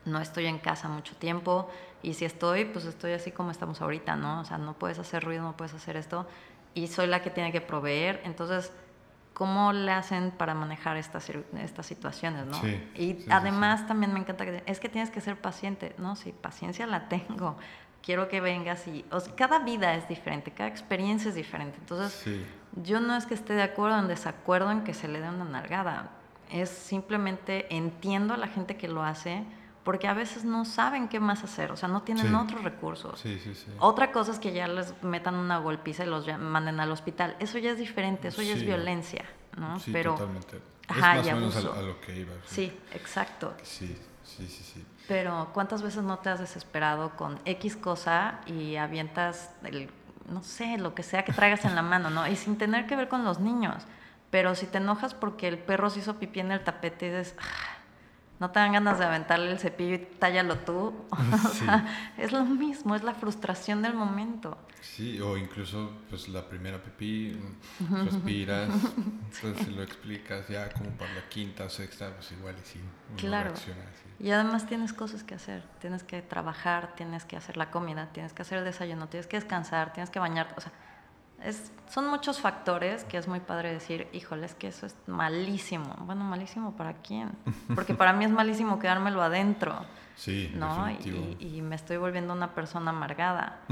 no estoy en casa mucho tiempo, y si estoy, pues estoy así como estamos ahorita, ¿no? O sea, no puedes hacer ruido, no puedes hacer esto. Y soy la que tiene que proveer. Entonces, ¿cómo le hacen para manejar estas, estas situaciones, no? Sí, y además también me encanta que es que tienes que ser paciente. No, sí, paciencia la tengo. Quiero que vengas y... O sea, cada vida es diferente, cada experiencia es diferente. Entonces, yo no es que esté de acuerdo o en desacuerdo en que se le dé una nalgada. Es simplemente entiendo a la gente que lo hace porque a veces no saben qué más hacer, o sea, no tienen otros recursos. Sí, sí, sí. Otra cosa es que ya les metan una golpiza y los manden al hospital. Eso ya es diferente, eso ya es violencia, ¿no? Sí, Pero, totalmente. Ajá, es más o menos a, lo que iba. Sí, exacto. Sí, sí, sí, sí. Pero ¿cuántas veces no te has desesperado con X cosa y avientas el, no sé, lo que sea que traigas en la mano, ¿no? Y sin tener que ver con los niños. Pero si te enojas porque el perro se hizo pipí en el tapete y dices, ah, no te dan ganas de aventarle el cepillo y tállalo tú. o sea, es lo mismo, es la frustración del momento. Sí, o incluso pues la primera pipí, respiras, pues lo explicas ya como para la quinta o sexta, pues igual y sí, claro. Y además tienes cosas que hacer, tienes que trabajar, tienes que hacer la comida, tienes que hacer el desayuno, tienes que descansar, tienes que bañarte, o sea, es, son muchos factores que es muy padre decir, híjole, es que eso es malísimo. Bueno, malísimo para quién? Porque para mí es malísimo quedármelo adentro. Sí, ¿no? Y, y, me estoy volviendo una persona amargada.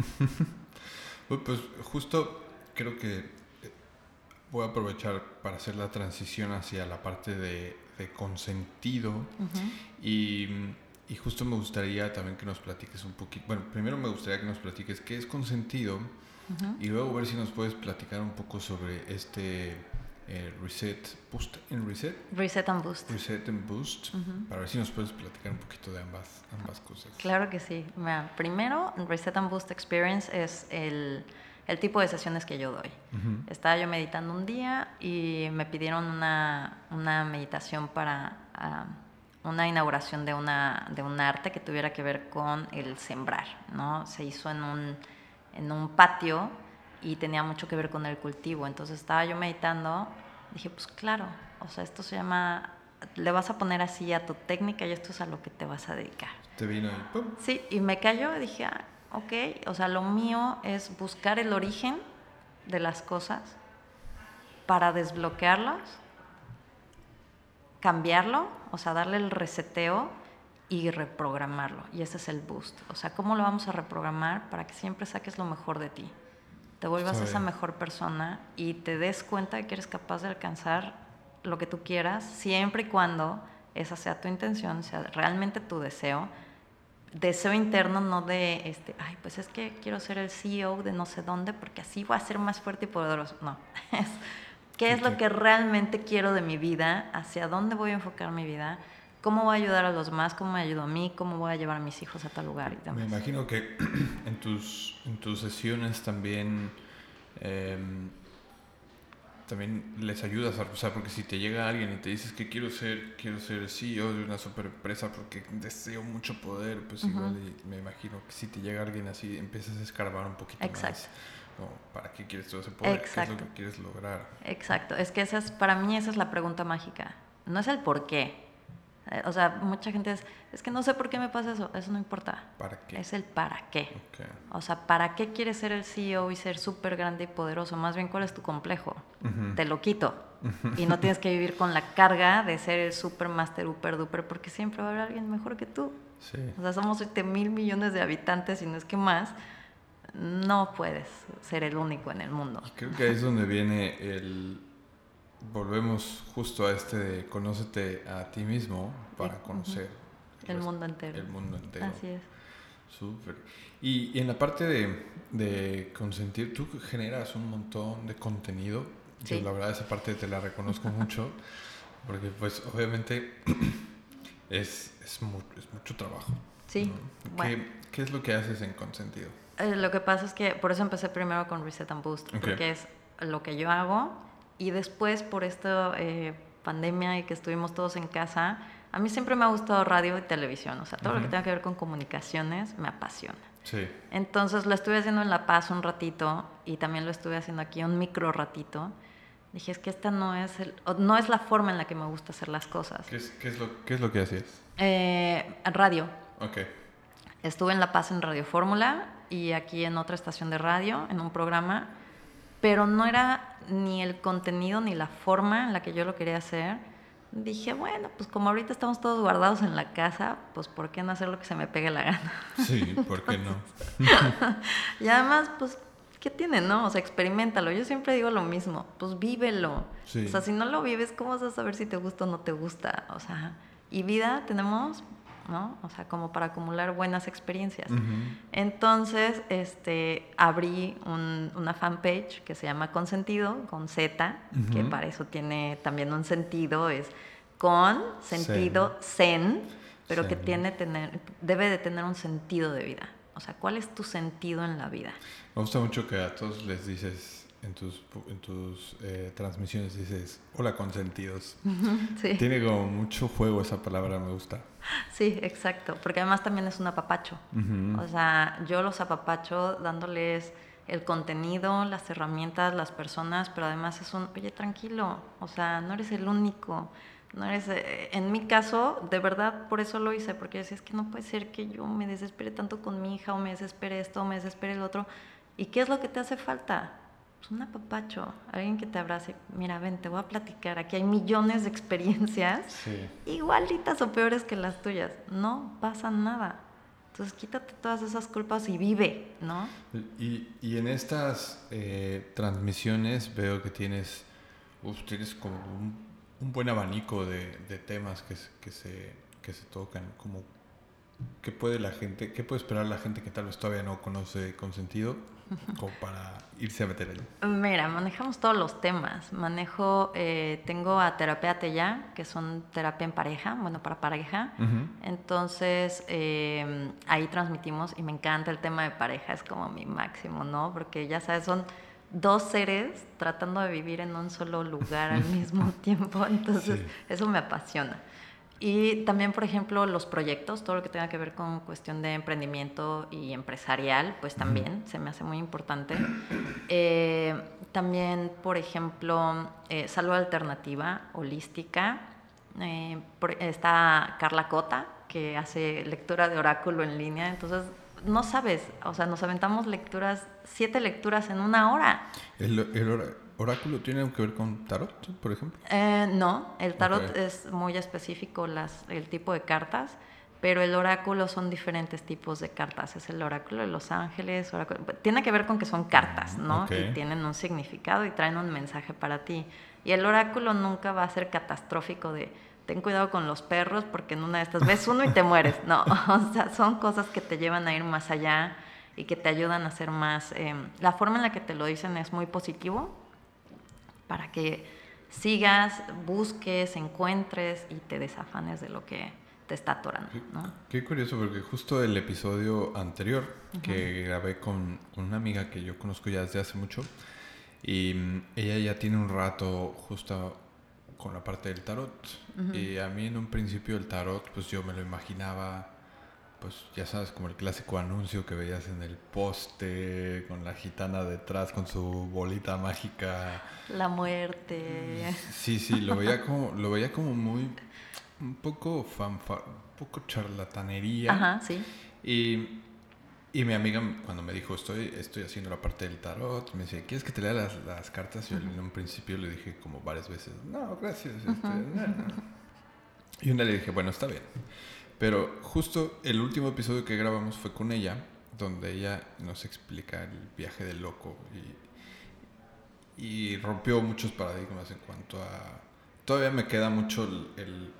pues justo creo que eh, voy a aprovechar para hacer la transición hacia la parte de, de consentido y, y, justo me gustaría también que nos platiques un poquito, bueno, primero me gustaría que nos platiques qué es consentido y luego ver si nos puedes platicar un poco sobre este eh, Reset Boost en Reset. Reset and Boost. Reset and Boost. Para ver si nos puedes platicar un poquito de ambas, ambas cosas. Claro que sí. primero, Reset and Boost Experience es el, el tipo de sesiones que yo doy. Estaba yo meditando un día y me pidieron una, una meditación para ah, una inauguración de, una, de un arte que tuviera que ver con el sembrar. ¿no? Se hizo en un en un patio y tenía mucho que ver con el cultivo. Entonces estaba yo meditando Dije, pues claro, o sea, esto se llama, le vas a poner así a tu técnica y esto es a lo que te vas a dedicar. Te vino ¡pum! Sí, y me cayó y dije, ah, ok, o sea, lo mío es buscar el origen de las cosas para desbloquearlas, cambiarlo, o sea, darle el reseteo y reprogramarlo. Y ese es el boost. O sea, ¿cómo lo vamos a reprogramar para que siempre saques lo mejor de ti? Te vuelvas esa mejor persona y te des cuenta de que eres capaz de alcanzar lo que tú quieras, siempre y cuando esa sea tu intención, sea realmente tu deseo. Deseo interno, no de, este, ay, pues es que quiero ser el CEO de no sé dónde porque así voy a ser más fuerte y poderoso. No, es, ¿qué es lo que realmente quiero de mi vida? ¿Hacia dónde voy a enfocar mi vida? ¿Cómo voy a ayudar a los demás? ¿Cómo me ayudo a mí? ¿Cómo voy a llevar a mis hijos a tal lugar? Y Me demás. imagino que en tus, en tus sesiones también, em, también les ayudas a, o sea, porque si te llega alguien y te dices que quiero ser, quiero ser CEO de una super empresa porque deseo mucho poder, pues Ujú. igual y me imagino que si te llega alguien así, empiezas a escarbar un poquito Exacto. más. como, ¿Para qué quieres todo ese poder? ¿Qué es lo que quieres lograr? Exacto, es que esa es, para mí esa es la pregunta mágica. No es el por qué. Eh, O sea, mucha gente es, es que no sé por qué me pasa eso. Eso no importa. ¿Para qué? Es el para qué. O sea, ¿para qué quieres ser el CEO y ser súper grande y poderoso? Más bien, ¿cuál es tu complejo? Te lo quito. Y no tienes que vivir con la carga de ser el super master, super duper, porque siempre va a haber alguien mejor que tú. Sí. O sea, somos 7 mil millones de habitantes y no es que más. No puedes ser el único en el mundo. Y creo que ahí es donde viene el... Volvemos justo a este de conócete a ti mismo para conocer El rest- mundo entero. El mundo entero. Así es. Súper. Y, y en la parte de, de consentir, tú generas un montón de contenido. Yo Sí. la verdad esa parte te la reconozco mucho, porque pues obviamente es, es, mu- es mucho trabajo. Sí, ¿no? bueno. ¿Qué, qué es lo que haces en consentido? Eh, lo que pasa es que por eso empecé primero con Reset and Boost, Ok. porque es lo que yo hago y después por esta eh, pandemia y que estuvimos todos en casa, a mí siempre me ha gustado radio y televisión, o sea, todo lo que tenga que ver con comunicaciones me apasiona. Sí. Entonces lo estuve haciendo en La Paz un ratito y también lo estuve haciendo aquí un micro ratito. Dije, es que esta no es, el, no es la forma en la que me gusta hacer las cosas. ¿Qué es, qué es, lo, qué es lo que hacías? Eh, radio, Ok. Estuve en La Paz en Radio Fórmula y aquí en otra estación de radio, en un programa, pero no era ni el contenido ni la forma en la que yo lo quería hacer. Dije, bueno, pues como ahorita estamos todos guardados en la casa, pues ¿por qué no hacer lo que se me pegue la gana? Sí, ¿por qué no? Y además, pues, ¿qué tiene, no? O sea, experimentalo. Yo siempre digo lo mismo, pues vívelo. Sí. O sea, si no lo vives, ¿cómo vas a saber si te gusta o no te gusta? O sea, y vida tenemos, ¿no? O sea, como para acumular buenas experiencias. Entonces, este, abrí un- una fanpage que se llama Consentido, con Z, que para eso tiene también un sentido, es con sentido zen, pero que tiene tener, debe de tener un sentido de vida. O sea, ¿cuál es tu sentido en la vida? Me gusta mucho que a todos les dices en tus, en tus eh, transmisiones, dices, hola consentidos. Sí, Tiene como mucho juego esa palabra, me gusta. sí, exacto, porque además también es un apapacho. Ujú. O sea, yo los apapacho dándoles el contenido, las herramientas, las personas, pero además es un, oye, tranquilo, o sea, no eres el único. No eres, eh, en mi caso, de verdad, por eso lo hice, porque decía, es que no puede ser que yo me desespere tanto con mi hija, o me desespere esto, o me desespere el otro. ¿Y qué es lo que te hace falta? Pues un apapacho, alguien que te abrace. Mira, ven, te voy a platicar. Aquí hay millones de experiencias Sí. igualitas o peores que las tuyas. No pasa nada. Entonces quítate todas esas culpas y vive, ¿no? Y, y en estas eh, transmisiones veo que tienes, uf, tienes como un, un buen abanico de, de temas que, se- que, se, que se tocan. Como, ¿Qué puede la gente, qué puede esperar la gente que tal vez todavía no conoce Consentido como para irse a meter ahí? Mira, manejamos todos los temas. Manejo, eh, tengo a Terapéate Ya, que son terapia en pareja, bueno, para pareja. Entonces, eh, ahí transmitimos y me encanta el tema de pareja, es como mi máximo, ¿no? Porque ya sabes, son dos seres tratando de vivir en un solo lugar al mismo tiempo, entonces Sí. eso me apasiona. Y también, por ejemplo, los proyectos, todo lo que tenga que ver con cuestión de emprendimiento y empresarial, pues también se me hace muy importante. Eh, también, por ejemplo, eh, salud alternativa, holística. Eh, está Carla Cota, que hace lectura de oráculo en línea. Entonces, no sabes, o sea, nos aventamos lecturas, siete lecturas en una hora. El, el oráculo tiene algo que ver con tarot, por ejemplo? Eh, no, el tarot es muy específico, las, el tipo de cartas, pero el oráculo son diferentes tipos de cartas. Es el oráculo de los ángeles, tiene que ver con que son cartas, ¿no? Y tienen un significado y traen un mensaje para ti. Y el oráculo nunca va a ser catastrófico de ten cuidado con los perros porque en una de estas ves uno y te mueres. No, o sea, son cosas que te llevan a ir más allá y que te ayudan a ser más... Em, la forma en la que te lo dicen es muy positivo para que sigas, busques, encuentres y te desafanes de lo que te está atorando. ¿no? Qué, curioso, porque justo el episodio anterior que grabé con, con, una amiga que yo conozco ya desde hace mucho, y mm, ella ya tiene un rato justo con la parte del tarot. Y a mí en un principio el tarot, pues yo me lo imaginaba, pues ya sabes, como el clásico anuncio que veías en el poste, con la gitana detrás, con su bolita mágica. La muerte. Sí, sí, lo veía como, lo veía como muy, un poco fanfa, un poco charlatanería. Ajá, sí. Y y mi amiga, cuando me dijo, estoy, estoy haciendo la parte del tarot, me decía, ¿quieres que te lea las, las cartas? Yo en un principio le dije como varias veces, no, gracias. Este, y una le dije, bueno, está bien. Pero justo el último episodio que grabamos fue con ella, donde ella nos explica el viaje del loco y, y rompió muchos paradigmas en cuanto a... Todavía me queda mucho el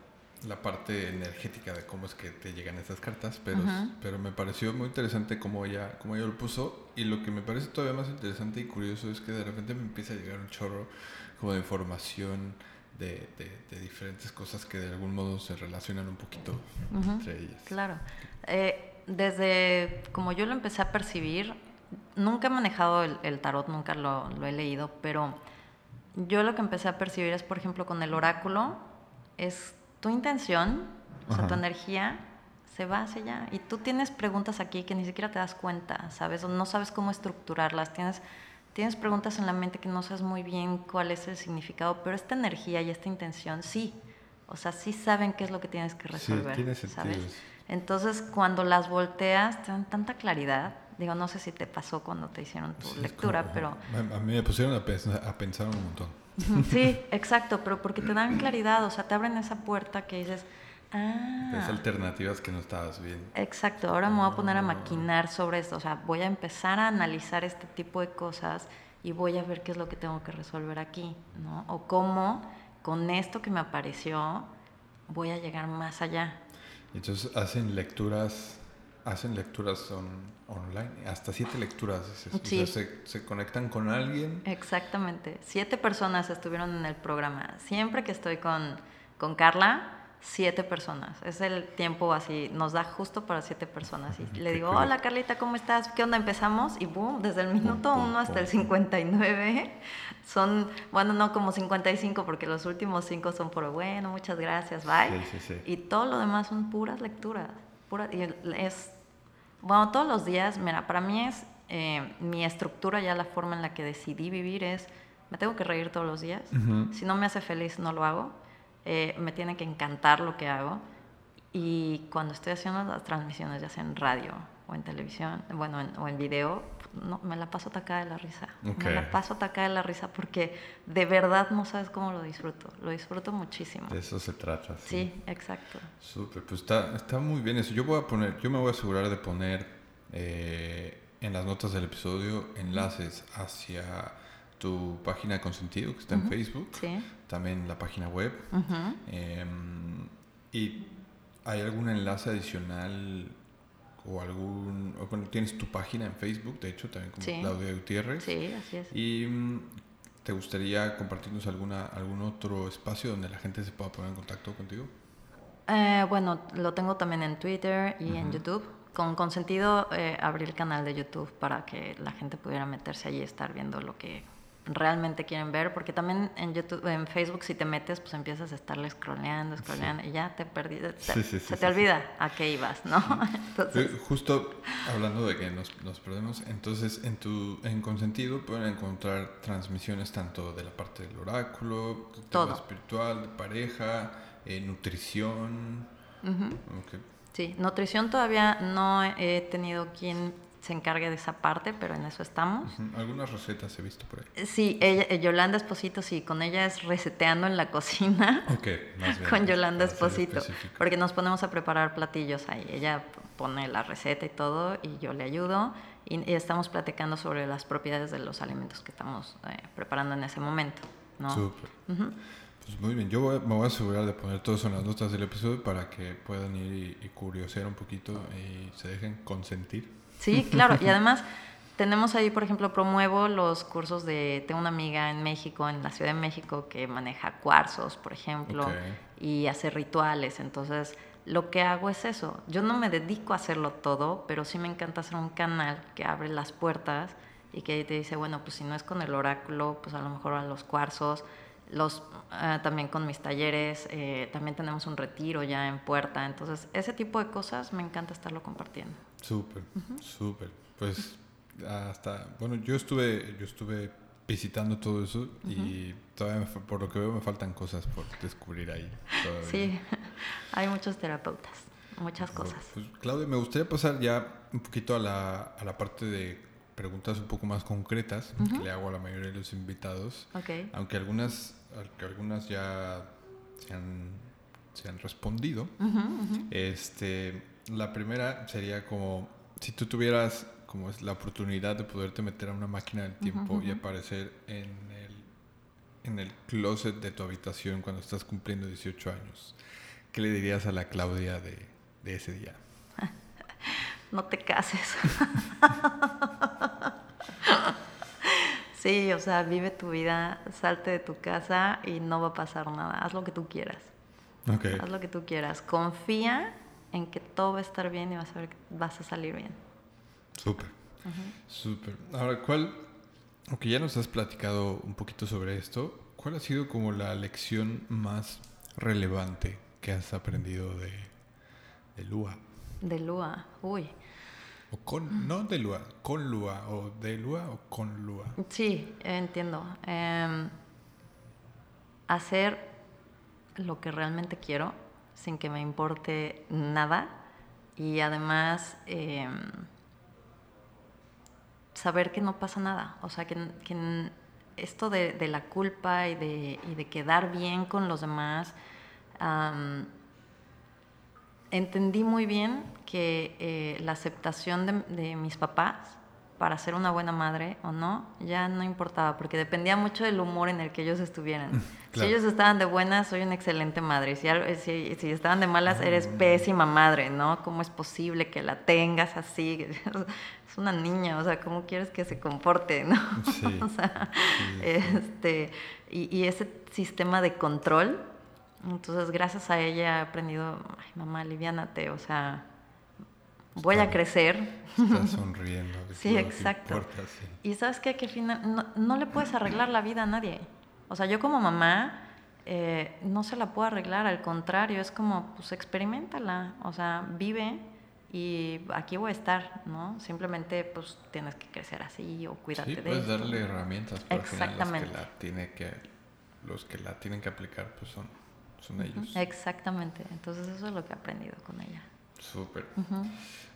la parte energética de cómo es que te llegan esas cartas, pero, pero me pareció muy interesante cómo ella, cómo ella lo puso. Y lo que me parece todavía más interesante y curioso es que de repente me empieza a llegar un chorro como de información de, de, diferentes cosas que de algún modo se relacionan un poquito entre ellas. Claro. Eh, desde como yo lo empecé a percibir, nunca he manejado el, el tarot, nunca lo, lo he leído, pero yo lo que empecé a percibir es, por ejemplo, con el oráculo, es tu intención, o sea, tu energía se va hacia allá. Y tú tienes preguntas aquí que ni siquiera te das cuenta, ¿sabes? O no sabes cómo estructurarlas. Tienes, tienes preguntas en la mente que no sabes muy bien cuál es el significado, pero esta energía y esta intención sí. O sea, sí saben qué es lo que tienes que resolver, ¿sabes? Entonces, cuando las volteas, te dan tanta claridad. Digo, no sé si te pasó cuando te hicieron tu lectura, pero... A mí me pusieron a pensar un montón. Sí, exacto, pero porque te dan claridad, o sea, te abren esa puerta que dices, ah. Es alternativas que no estabas viendo. Exacto, ahora me voy a poner a maquinar sobre esto, o sea, voy a empezar a analizar este tipo de cosas y voy a ver qué es lo que tengo que resolver aquí, ¿no? O cómo con esto que me apareció voy a llegar más allá. Entonces hacen lecturas hacen lecturas online, hasta siete lecturas. Sí. se, se, conectan con alguien. Exactamente. Siete personas estuvieron en el programa. Siempre que estoy con, con Carla, siete personas. Es el tiempo así, nos da justo para siete personas. Y le digo, hola Carlita, ¿cómo estás? ¿Qué onda? Empezamos y boom, desde el minuto uno hasta el 59 son, bueno, no como 55 porque los últimos cinco son por, bueno, muchas gracias, bye. Sí, sí, y todo lo demás son puras lecturas. Pura, y es bueno, todos los días, mira, para mí es eh, mi estructura, ya la forma en la que decidí vivir es, me tengo que reír todos los días. Si no me hace feliz, no lo hago. Eh, me tiene que encantar lo que hago. Y cuando estoy haciendo las transmisiones, ya sea en radio o en televisión, bueno, o en video, no, me la paso atacada de la risa. Me la paso atacada de la risa porque de verdad no sabes cómo lo disfruto. Lo disfruto muchísimo. De eso se trata. Sí, exacto. Súper, pues está, está muy bien eso. Yo voy a poner, yo me voy a asegurar de poner eh, en las notas del episodio enlaces hacia tu página de consentido que está en Facebook, sí. también la página web. Em, y hay algún enlace adicional o algún, o bueno, tienes tu página en Facebook, de hecho, también como Claudia Gutiérrez. Sí, así es. Y mm, te gustaría compartirnos alguna, algún otro espacio donde la gente se pueda poner en contacto contigo. Eh, bueno, lo tengo también en Twitter y en YouTube. Con consentido eh, abrir el canal de YouTube para que la gente pudiera meterse allí y estar viendo lo que realmente quieren ver, porque también en YouTube, en Facebook si te metes, pues empiezas a estarle scrolleando, scrolleando y ya te perdí, se te olvida a qué ibas, ¿no? Entonces... Justo hablando de que nos, nos, perdemos, entonces en tu en Consentido pueden encontrar transmisiones tanto de la parte del oráculo, Todo. espiritual, de pareja, eh, nutrición. Sí, nutrición todavía no he tenido quien se encargue de esa parte, pero en eso estamos. Algunas recetas he visto por ahí. Sí, ella, eh, Yolanda Esposito, sí, con ella es reseteando en la cocina. Ok, más bien. con Yolanda Esposito, porque nos ponemos a preparar platillos ahí. Ella pone la receta y todo y yo le ayudo y, estamos platicando sobre las propiedades de los alimentos que estamos eh, preparando en ese momento. ¿no? Súper. Pues muy bien, yo me voy a asegurar de poner todo eso en las notas del episodio para que puedan ir y, y curiosear un poquito y se dejen consentir. Sí, claro. Y además tenemos ahí, por ejemplo, promuevo los cursos de... Tengo una amiga en México, en la Ciudad de México, que maneja cuarzos, por ejemplo, y hace rituales. Entonces, lo que hago es eso. Yo no me dedico a hacerlo todo, pero sí me encanta hacer un canal que abre las puertas y que te dice, bueno, pues si no es con el oráculo, pues a lo mejor a los cuarzos, los, ah, también con mis talleres, eh, también tenemos un retiro ya en puerta, entonces ese tipo de cosas me encanta estarlo compartiendo. Súper, súper. Pues hasta, bueno, yo estuve, yo estuve visitando todo eso y todavía por lo que veo me faltan cosas por descubrir ahí. Sí, hay muchos terapeutas, muchas cosas. Pues, Claudia, me gustaría pasar ya un poquito a la, a la parte de preguntas un poco más concretas que le hago a la mayoría de los invitados. Okay. Aunque algunas, algunas ya se han, se han respondido. Este, la primera sería como si tú tuvieras como es la oportunidad de poderte meter a una máquina del tiempo y aparecer en el, en el closet de tu habitación cuando estás cumpliendo 18 años. ¿Qué le dirías a la Claudia de, de ese día? no te cases. sí, o sea, vive tu vida, salte de tu casa y no va a pasar nada. Haz lo que tú quieras. Okay. Haz lo que tú quieras. Confía en que todo va a estar bien y vas a ver que vas a salir bien. Súper. Súper. Ahora, ¿cuál, aunque ya nos has platicado un poquito sobre esto, cuál ha sido como la lección más relevante que has aprendido de, de Lua? De Lua, uy. O con, no de Lua, con Lua, o de Lua o con Lua. Sí, entiendo. Eh, hacer lo que realmente quiero sin que me importe nada y además eh, saber que no pasa nada, o sea, que, que esto de, de, la culpa y de, y de, quedar bien con los demás, entendí muy bien que eh, la aceptación de, de, mis papás para ser una buena madre o no, ya no importaba, porque dependía mucho del humor en el que ellos estuvieran. Claro. Si ellos estaban de buenas, soy una excelente madre. Si, si, si estaban de malas, eres pésima madre, ¿no? ¿Cómo es posible que la tengas así? Es una niña, o sea, ¿cómo quieres que se comporte, no? Sí. o sea, sí, este, y, y, ese sistema de control, entonces gracias a ella he aprendido, ay, mamá, aliviánate, o sea, voy Está, a crecer. Estás sonriendo. sí, exacto. Importa, sí. Y sabes qué? que al final no, no, le puedes arreglar la vida a nadie. O sea, yo como mamá eh, no se la puedo arreglar, al contrario, es como, pues experimentala, o sea, vive y aquí voy a estar, ¿no? Simplemente pues tienes que crecer así o cuídate sí, de puedes esto. darle herramientas, pero Exactamente. Al final los que la tiene que los que la tienen que aplicar pues son son ellos. Exactamente. Entonces eso es lo que he aprendido con ella. Súper. Uh -huh.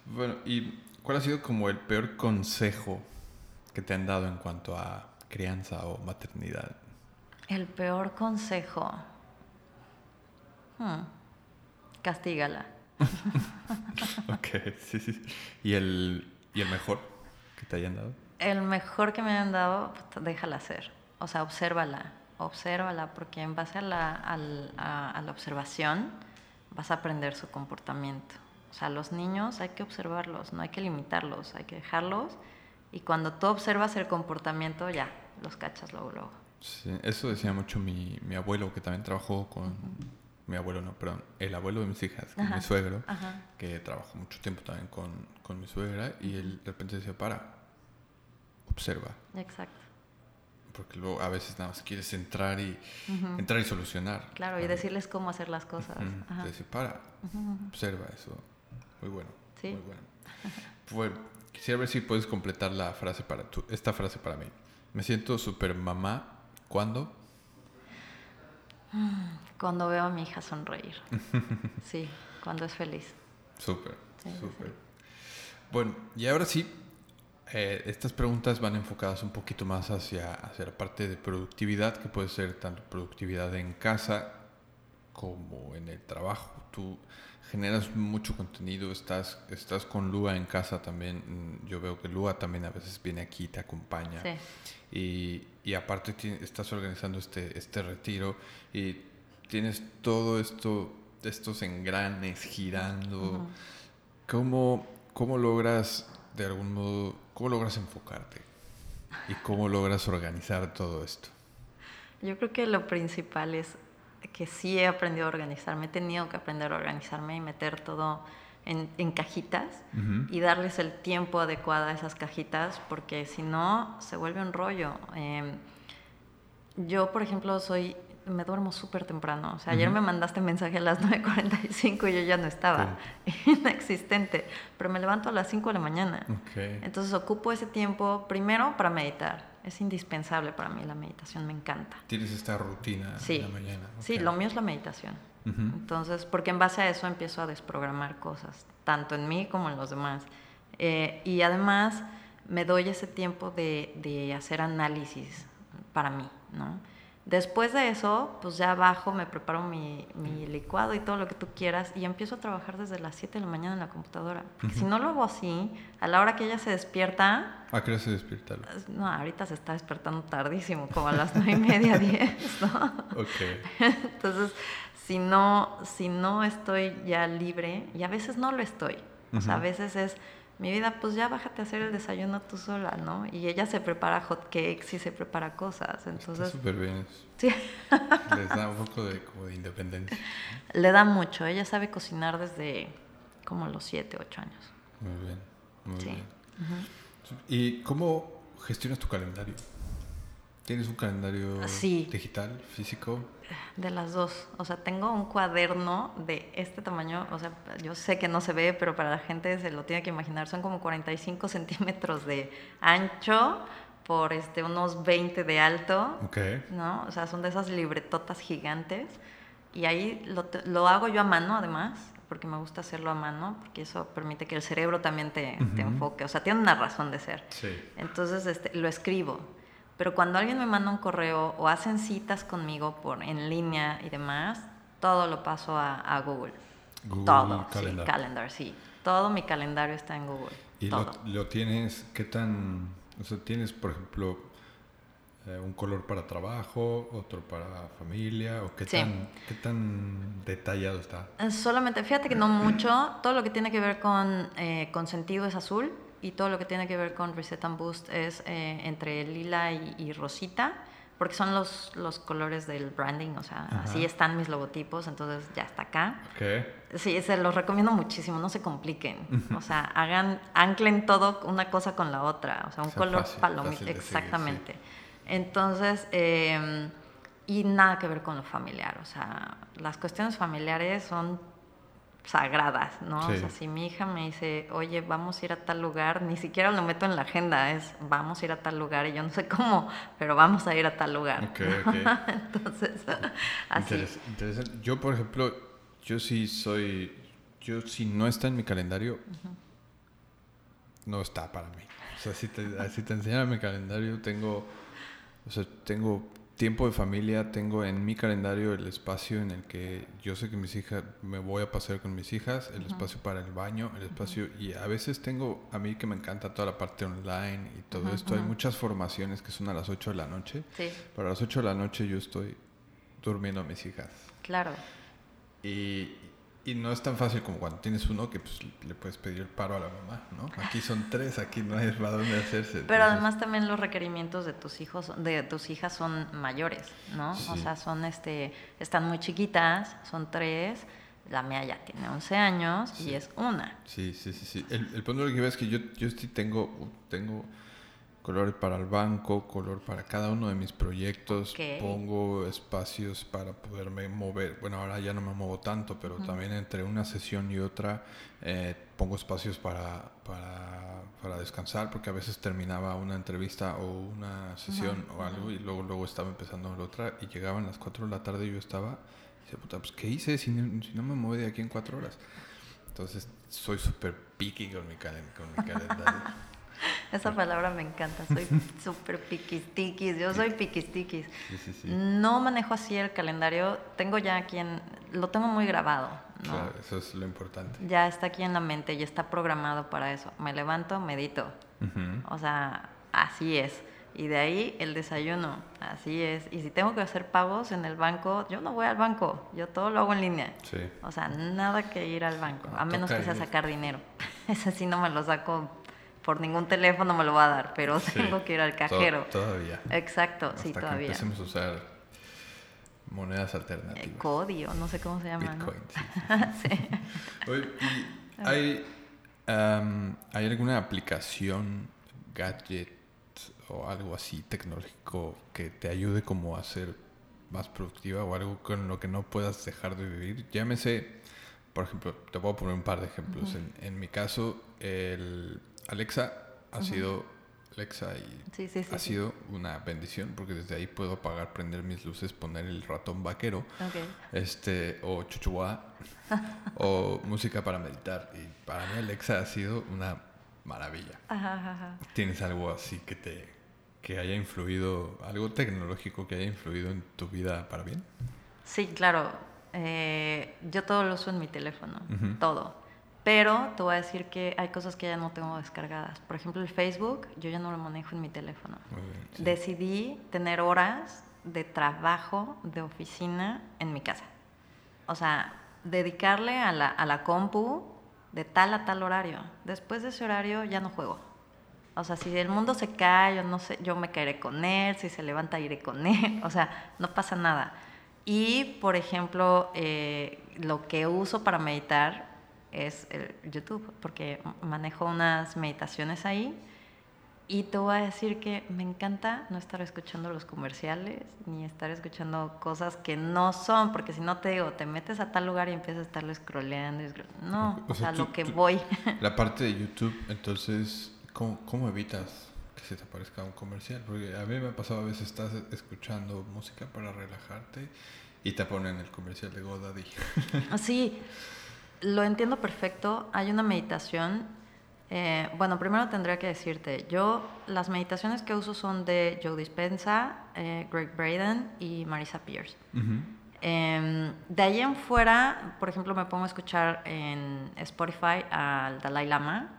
Bueno, ¿y cuál ha sido como el peor consejo que te han dado en cuanto a crianza o maternidad? El peor consejo. Hmm. Castígala. ok, sí, sí. ¿Y el, ¿Y el mejor que te hayan dado? El mejor que me hayan dado, déjala ser. O sea, obsérvala. Obsérvala, porque en base a la, a, la, a la observación vas a aprender su comportamiento. O sea, los niños hay que observarlos, no hay que limitarlos, hay que dejarlos. Y cuando tú observas el comportamiento, ya, los cachas luego, luego. Sí, eso decía mucho mi, mi abuelo, que también trabajó con... Uh -huh. Mi abuelo, no, perdón, el abuelo de mis hijas, Ajá. mi suegro, Ajá. que trabajó mucho tiempo también con, con mi suegra, y él de repente decía, para, observa. Exacto. Porque luego a veces nada más quieres entrar y entrar y solucionar. Claro, y decirles cómo hacer las cosas. Decir, para, observa eso. Muy bueno. Sí. Muy bueno. bueno. Quisiera ver si puedes completar la frase para tu, esta frase para mí. Me siento super mamá. ¿Cuándo? Cuando veo a mi hija sonreír. sí, cuando es feliz. Súper, súper. Bueno, y ahora sí, eh, estas preguntas van enfocadas un poquito más hacia, hacia la parte de productividad, que puede ser tanto productividad en casa como en el trabajo. Tú generas mucho contenido, estás, estás con Lua en casa también. Mm, yo veo que Lua también a veces viene aquí, te acompaña. Y, y, aparte estás organizando este, este retiro y tienes todo esto, estos engranes girando. ¿Cómo, ¿Cómo logras de algún modo, cómo logras enfocarte? ¿Y cómo logras organizar todo esto? Yo creo que lo principal es que sí he aprendido a organizarme, he tenido que aprender a organizarme y meter todo en, cajitas y darles el tiempo adecuado a esas cajitas, porque si no, se vuelve un rollo. Em, yo, por ejemplo, soy me duermo súper temprano. O sea, ayer me mandaste mensaje a las 9.45 y yo ya no estaba. Inexistente. Pero me levanto a las 5 de la mañana. Entonces ocupo ese tiempo primero para meditar. Es indispensable para mí la meditación, me encanta. ¿Tienes esta rutina sí. la mañana? Sí, lo mío es la meditación. Entonces, porque en base a eso empiezo a desprogramar cosas, tanto en mí como en los demás. Eh, y además me doy ese tiempo de, de hacer análisis para mí, ¿no? Después de eso, pues ya bajo, me preparo mi, licuado y todo lo que tú quieras y empiezo a trabajar desde las 7 de la mañana en la computadora. Porque si no lo hago así, a la hora que ella se despierta... ¿A qué hora se despierta? No, ahorita se está despertando tardísimo, como a las 9 y media, 10, ¿no? Ok. Entonces, si no, si no estoy ya libre, y a veces no lo estoy, o sea, a veces es mi vida, pues ya bájate a hacer el desayuno tú sola, ¿no? Y ella se prepara hot cakes y se prepara cosas, entonces... Súper bien. Sí. Les da un poco de, como de independencia. Le da mucho, ella sabe cocinar desde como los 7, 8 años. Muy bien, muy bien. ¿Y cómo gestionas tu calendario? ¿Tienes un calendario digital, físico? De las dos. O sea, tengo un cuaderno de este tamaño. O sea, yo sé que no se ve, pero para la gente se lo tiene que imaginar. Son como 45 centímetros de ancho por este, unos 20 de alto. Okay. ¿no? O sea, son de esas libretotas gigantes. Y ahí lo, lo hago yo a mano, además, porque me gusta hacerlo a mano, porque eso permite que el cerebro también te, te enfoque. O sea, tiene una razón de ser. Sí. Entonces, este, lo escribo. Pero cuando alguien me manda un correo o hacen citas conmigo por en línea y demás, todo lo paso a, Google. Google todo, calendar. sí, calendar, sí. Todo mi calendario está en Google. ¿Y Lo, tienes, qué tan, o sea, tienes, por ejemplo, eh, un color para trabajo, otro para familia, o qué, tan, qué tan detallado está? Eh, solamente, fíjate que no mucho, todo lo que tiene que ver con, eh, con sentido es azul, y todo lo que tiene que ver con Reset and Boost es eh, entre lila y, rosita, porque son los, los colores del branding, o sea, así están mis logotipos, entonces ya está acá. Okay. Sí, se los recomiendo muchísimo, no se compliquen, o sea, hagan, anclen todo una cosa con la otra, o sea, un color palomita, exactamente. Entonces, em, y nada que ver con lo familiar, o sea, las cuestiones familiares son sagradas, ¿no? O sea, si mi hija me dice, oye, vamos a ir a tal lugar, ni siquiera lo meto en la agenda, es vamos a ir a tal lugar y yo no sé cómo, pero vamos a ir a tal lugar. Entonces, así. interesante. Yo, por ejemplo, yo sí soy, yo si no está en mi calendario, no está para mí. O sea, si te, si te enseñan mi calendario, tengo, o sea, tengo tiempo de familia, tengo en mi calendario el espacio en el que yo sé que mis hijas, me voy a pasear con mis hijas, el espacio para el baño, el espacio, y a veces tengo, a mí que me encanta toda la parte online y todo esto, hay muchas formaciones que son a las 8 de la noche. Sí. Para las 8 de la noche yo estoy durmiendo a mis hijas. Claro. Y, y no es tan fácil como cuando tienes uno que pues, le puedes pedir el paro a la mamá, ¿no? Aquí son tres, aquí no hay para dónde hacerse. Pero además también los requerimientos de tus hijos, de tus hijas son mayores, ¿no? O sea, son este, están muy chiquitas, son tres. La mía ya tiene 11 años y es una. Sí, sí, sí, sí. El, el punto que veo es que yo, yo sí tengo, tengo color para el banco, color para cada uno de mis proyectos. Pongo espacios para poderme mover. Bueno, ahora ya no me muevo tanto, pero también entre una sesión y otra eh, pongo espacios para, para, para descansar, porque a veces terminaba una entrevista o una sesión o algo y luego, luego estaba empezando la otra y llegaban las 4 de la tarde y yo estaba, y decía, puta, pues ¿qué hice si no, si no me muevo de aquí en 4 horas? Entonces soy súper picky con mi, calen- con mi calendario. Esa palabra me encanta, soy súper piquistiquis, yo soy piquistiquis. Sí, sí, sí. No manejo así el calendario, tengo ya aquí en, lo tengo muy grabado, ¿no? Claro, eso es lo importante. Ya está aquí en la mente y está programado para eso. Me levanto, medito, o sea, así es. Y de ahí el desayuno, así es. Y si tengo que hacer pagos en el banco, yo no voy al banco, yo todo lo hago en línea. Sí. O sea, nada que ir al banco, a menos que sea sacar dinero. Ese sí no me lo saco por ningún teléfono, me lo va a dar, pero Sí. tengo que ir al To- cajero. todavía. Exacto, Hasta sí, que todavía. empecemos a usar monedas Eh, alternativas. Cody o no sé cómo se llama. ¿no? Bitcoin, sí. sí. Oye, ¿y hay, am, ¿hay alguna aplicación, gadget o algo así tecnológico que te ayude como a ser más productiva o algo con lo que no puedas dejar de vivir? Llámese, por ejemplo, te a poner un par de ejemplos. en, en mi caso, el Alexa ha sido Alexa y Sí, sí, sí, ha sido una bendición porque desde ahí puedo apagar, prender mis luces, poner el ratón vaquero este o chuchuá o música para meditar y para mí Alexa ha sido una maravilla. Ajá, ajá, tienes algo así que te que haya influido algo tecnológico que haya influido en tu vida para bien Sí, claro. Eh, yo todo lo uso en mi teléfono, todo. Pero te voy a decir que hay cosas que ya no tengo descargadas. Por ejemplo, el Facebook, yo ya no lo manejo en mi teléfono. Bien, sí. Decidí tener horas de trabajo, de oficina en mi casa. O sea, dedicarle a la, a la compu de tal a tal horario. Después de ese horario ya no juego. O sea, si el mundo se cae, yo no sé, yo me caeré con él, si se levanta iré con él, o sea, no pasa nada. Y, por ejemplo, eh, lo que uso para meditar es el YouTube, porque manejo unas meditaciones ahí. Y te voy a decir que me encanta no estar escuchando los comerciales, ni estar escuchando cosas que no son, porque si no te digo, te metes a tal lugar y empiezas a estarlo scrolleando. y scroll- No, O sea, tú- lo que tú- voy. la parte de YouTube entonces ¿cómo, cómo evitas que se te aparezca un comercial porque a mí me ha pasado a veces estás escuchando música para relajarte y te ponen el comercial de GoDaddy Sí, lo entiendo perfecto. Hay una meditación. eh, bueno, primero tendría que decirte, yo las meditaciones que uso son de Joe Dispenza, eh, Greg Braden y Marisa Pierce. Em, de ahí en fuera, por ejemplo, me pongo a escuchar en Spotify al Dalai Lama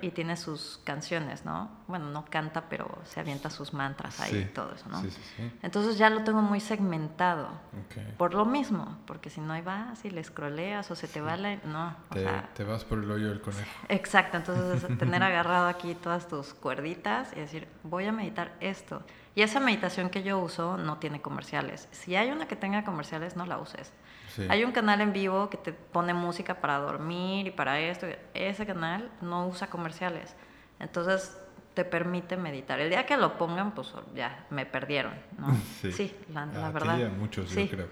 y tiene sus canciones, ¿no? Bueno, no canta, pero se avienta sus mantras ahí Sí, y todo eso, ¿no? sí, sí, sí. Entonces ya lo tengo muy segmentado. Ok. Por lo mismo, porque si no ahí vas y le scrolleas o se te va la... No, o Te, sea... te vas por el hoyo del conejo. Exacto, entonces es tener agarrado aquí todas tus cuerditas y decir, voy a meditar esto. Y esa meditación que yo uso no tiene comerciales. Si hay una que tenga comerciales, no la uses. Sí. Hay un canal en vivo que te pone música para dormir y para esto. Ese canal no usa comerciales. Entonces te permite meditar. El día que lo pongan, pues ya me perdieron. ¿no? Sí. la, la verdad. muchos, yo sí. creo.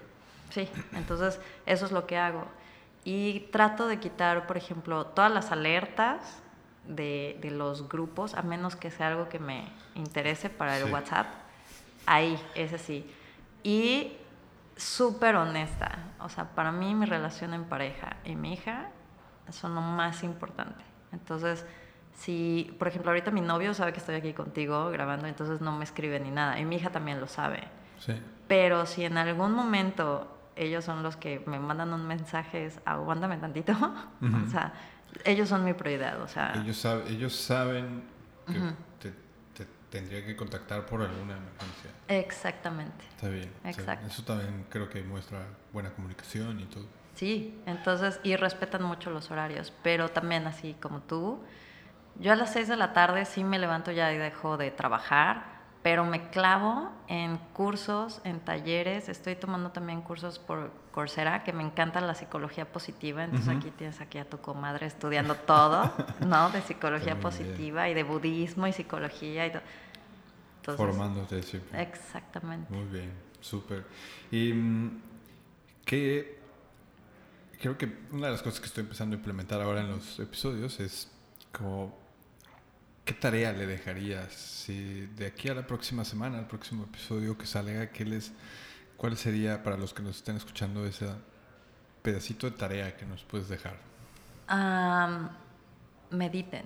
Sí, entonces eso es lo que hago. Y trato de quitar, por ejemplo, todas las alertas de, de los grupos, a menos que sea algo que me interese para el Sí. WhatsApp. Ahí, ese sí. Y súper honesta. O sea, para mí mi relación en pareja y mi hija son lo más importante. Entonces, si, por ejemplo, ahorita mi novio sabe que estoy aquí contigo grabando, entonces no me escribe ni nada. Y mi hija también lo sabe. Sí. Pero si en algún momento ellos son los que me mandan un mensaje, es aguántame tantito. O sea, ellos son mi prioridad. O sea, Ellos, sab- ellos saben que Ujú. te, te tendría que contactar por alguna emergencia. exactamente. Está bien. está bien. Exacto. Eso también creo que muestra buena comunicación y todo. Sí, entonces, y respetan mucho los horarios, pero también así como tú, yo a las 6 de la tarde sí me levanto ya y dejo de trabajar, pero me clavo en cursos, en talleres, estoy tomando también cursos por Coursera, que me encanta la psicología positiva, entonces aquí tienes aquí a tu comadre estudiando todo, ¿no? De psicología bien. positiva y de budismo y psicología y todo. Formándote siempre. Exactamente. Muy bien, súper. Y mm, que creo que una de las cosas que estoy empezando a implementar ahora en los episodios es como ¿qué tarea le dejarías si de aquí a la próxima semana, al próximo episodio que salga, ¿qué les, cuál sería para los que nos estén escuchando ese pedacito de tarea que nos puedes dejar? mediten.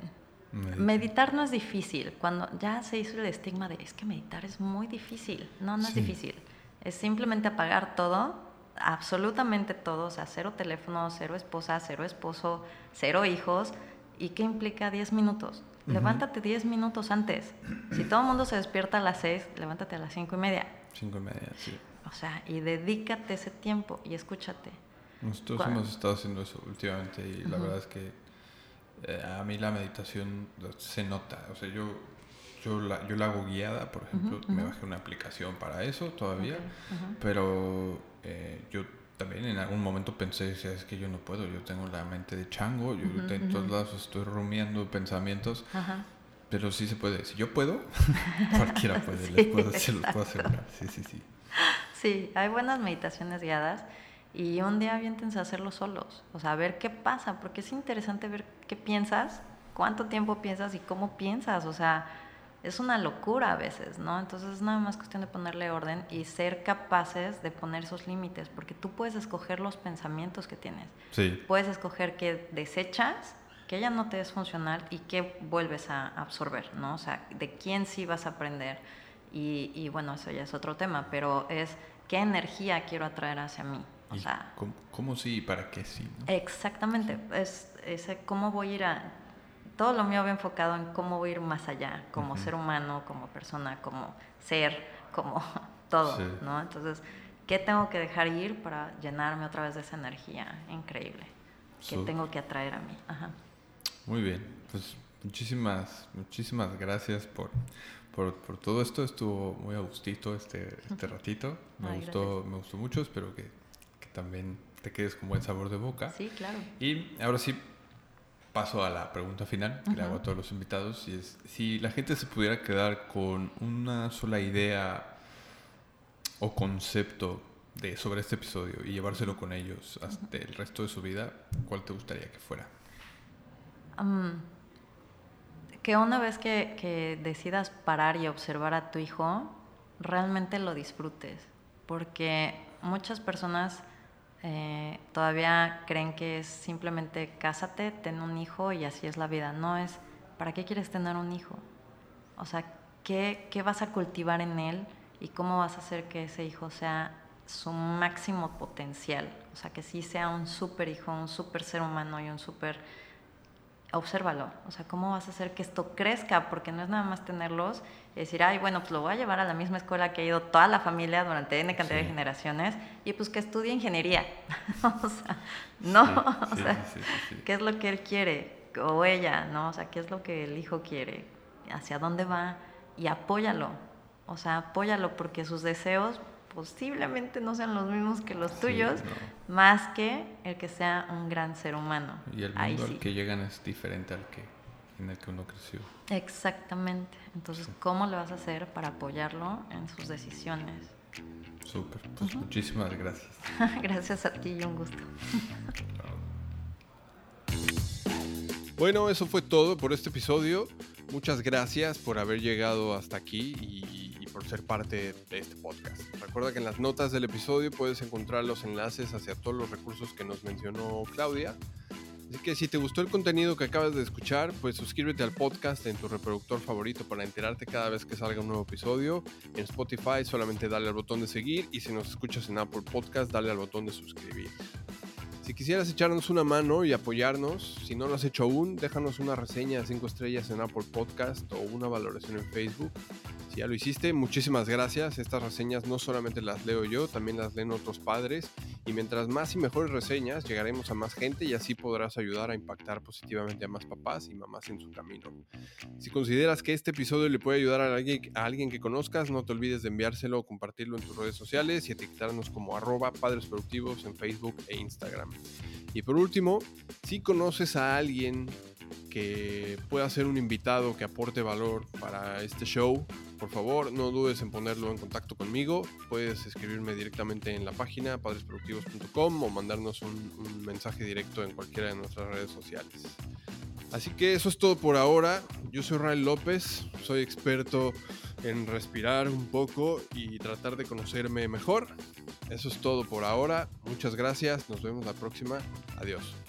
Meditar no es difícil. Cuando ya se hizo el estigma de es que meditar es muy difícil. No, no es difícil. Es simplemente apagar todo, absolutamente todo. O sea, cero teléfono, cero esposa, cero esposo, cero hijos. ¿Y qué implica 10 minutos? Levántate 10 minutos antes. Si todo el mundo se despierta a las 6, levántate a las 5 y media. 5 y media, sí. O sea, y dedícate ese tiempo y escúchate. Nosotros hemos estado haciendo eso últimamente y la verdad es que eh, a mí la meditación se nota. O sea, yo, yo, la, yo la hago guiada, por ejemplo, me bajé una aplicación para eso todavía, pero eh, yo también en algún momento pensé, es que yo no puedo, yo tengo la mente de chango, yo en todos lados estoy rumiando pensamientos, pero sí se puede. Si yo puedo, cualquiera puede, les puedo, hacer, puedo asegurar. Sí, sí, sí. Sí, hay buenas meditaciones guiadas y un día aviéntense a hacerlo solos, o sea, a ver qué pasa, porque es interesante ver qué piensas, cuánto tiempo piensas y cómo piensas, o sea, es una locura a veces, ¿no? Entonces es nada más cuestión de ponerle orden y ser capaces de poner esos límites, porque tú puedes escoger los pensamientos que tienes. Sí. Puedes escoger qué desechas, que ya no te es funcional y qué vuelves a absorber, ¿no? O sea, de quién sí vas a aprender. Y, y bueno, eso ya es otro tema, pero es qué energía quiero atraer hacia mí. O sea, ¿cómo, sí y para qué sí? Exactamente, es, cómo voy a ir a... Todo lo mío va enfocado en cómo voy a ir más allá, como ser humano, como persona, como ser, como todo, ¿no? Entonces, ¿qué tengo que dejar ir para llenarme otra vez de esa energía increíble que tengo que atraer a mí? Ajá. Muy bien, pues muchísimas, muchísimas gracias por, por, por, todo esto. Estuvo muy a gustito este, este ratito. Me, gustó, me gustó mucho. Espero que también te quedes con buen sabor de boca. Sí, claro. Y ahora sí, paso a la pregunta final que le hago a todos los invitados y es, si la gente se pudiera quedar con una sola idea o concepto de, sobre este episodio y llevárselo con ellos hasta el resto de su vida, ¿cuál te gustaría que fuera? que una vez que, que decidas parar y observar a tu hijo, realmente lo disfrutes, porque muchas personas eh, todavía creen que es simplemente cásate, ten un hijo y así es la vida. No es, ¿para qué quieres tener un hijo? O sea, ¿qué, qué vas a cultivar en él y cómo vas a hacer que ese hijo sea su máximo potencial? O sea, que sí sea un súper hijo, un súper ser humano y un súper obsérvalo. O sea, ¿cómo vas a hacer que esto crezca? Porque no es nada más tenerlos y decir, ay, bueno, pues lo voy a llevar a la misma escuela que ha ido toda la familia durante N cantidad de generaciones y pues que estudie ingeniería. o sea, no, o sea, ¿qué es lo que él quiere? O ella, ¿no? O sea, ¿qué es lo que el hijo quiere? ¿Hacia dónde va? Y apóyalo. O sea, apóyalo porque sus deseos posiblemente no sean los mismos que los tuyos, más que el que sea un gran ser humano. Y el mundo al que llegan es diferente al que en el que uno creció. Exactamente. Entonces, ¿cómo le vas a hacer para apoyarlo en sus decisiones? Súper. Pues muchísimas gracias. gracias a ti y un gusto. bueno, eso fue todo por este episodio. Muchas gracias por haber llegado hasta aquí y por ser parte de este podcast. Recuerda que en las notas del episodio puedes encontrar los enlaces hacia todos los recursos que nos mencionó Claudia. Así que si te gustó el contenido que acabas de escuchar, pues suscríbete al podcast en tu reproductor favorito para enterarte cada vez que salga un nuevo episodio. En Spotify solamente dale al botón de seguir y si nos escuchas en Apple Podcast, dale al botón de suscribir. Si quisieras echarnos una mano y apoyarnos, si no lo has hecho aún, déjanos una reseña de 5 estrellas en Apple Podcast o una valoración en Facebook. Si ya lo hiciste, muchísimas gracias. Estas reseñas no solamente las leo yo, también las leen otros padres. Y mientras más y mejores reseñas, llegaremos a más gente y así podrás ayudar a impactar positivamente a más papás y mamás en su camino. Si consideras que este episodio le puede ayudar a alguien, que conozcas, no te olvides de enviárselo o compartirlo en tus redes sociales y etiquetarnos como arroba padres en Facebook e Instagram. Y por último, si conoces a alguien que pueda ser un invitado que aporte valor para este show, por favor no dudes en ponerlo en contacto conmigo. Puedes escribirme directamente en la página padresproductivos.com o mandarnos un, mensaje directo en cualquiera de nuestras redes sociales. Así que eso es todo por ahora. Yo soy Rael López, soy experto en respirar un poco y tratar de conocerme mejor. Eso es todo por ahora. Muchas gracias. Nos vemos la próxima. Adiós.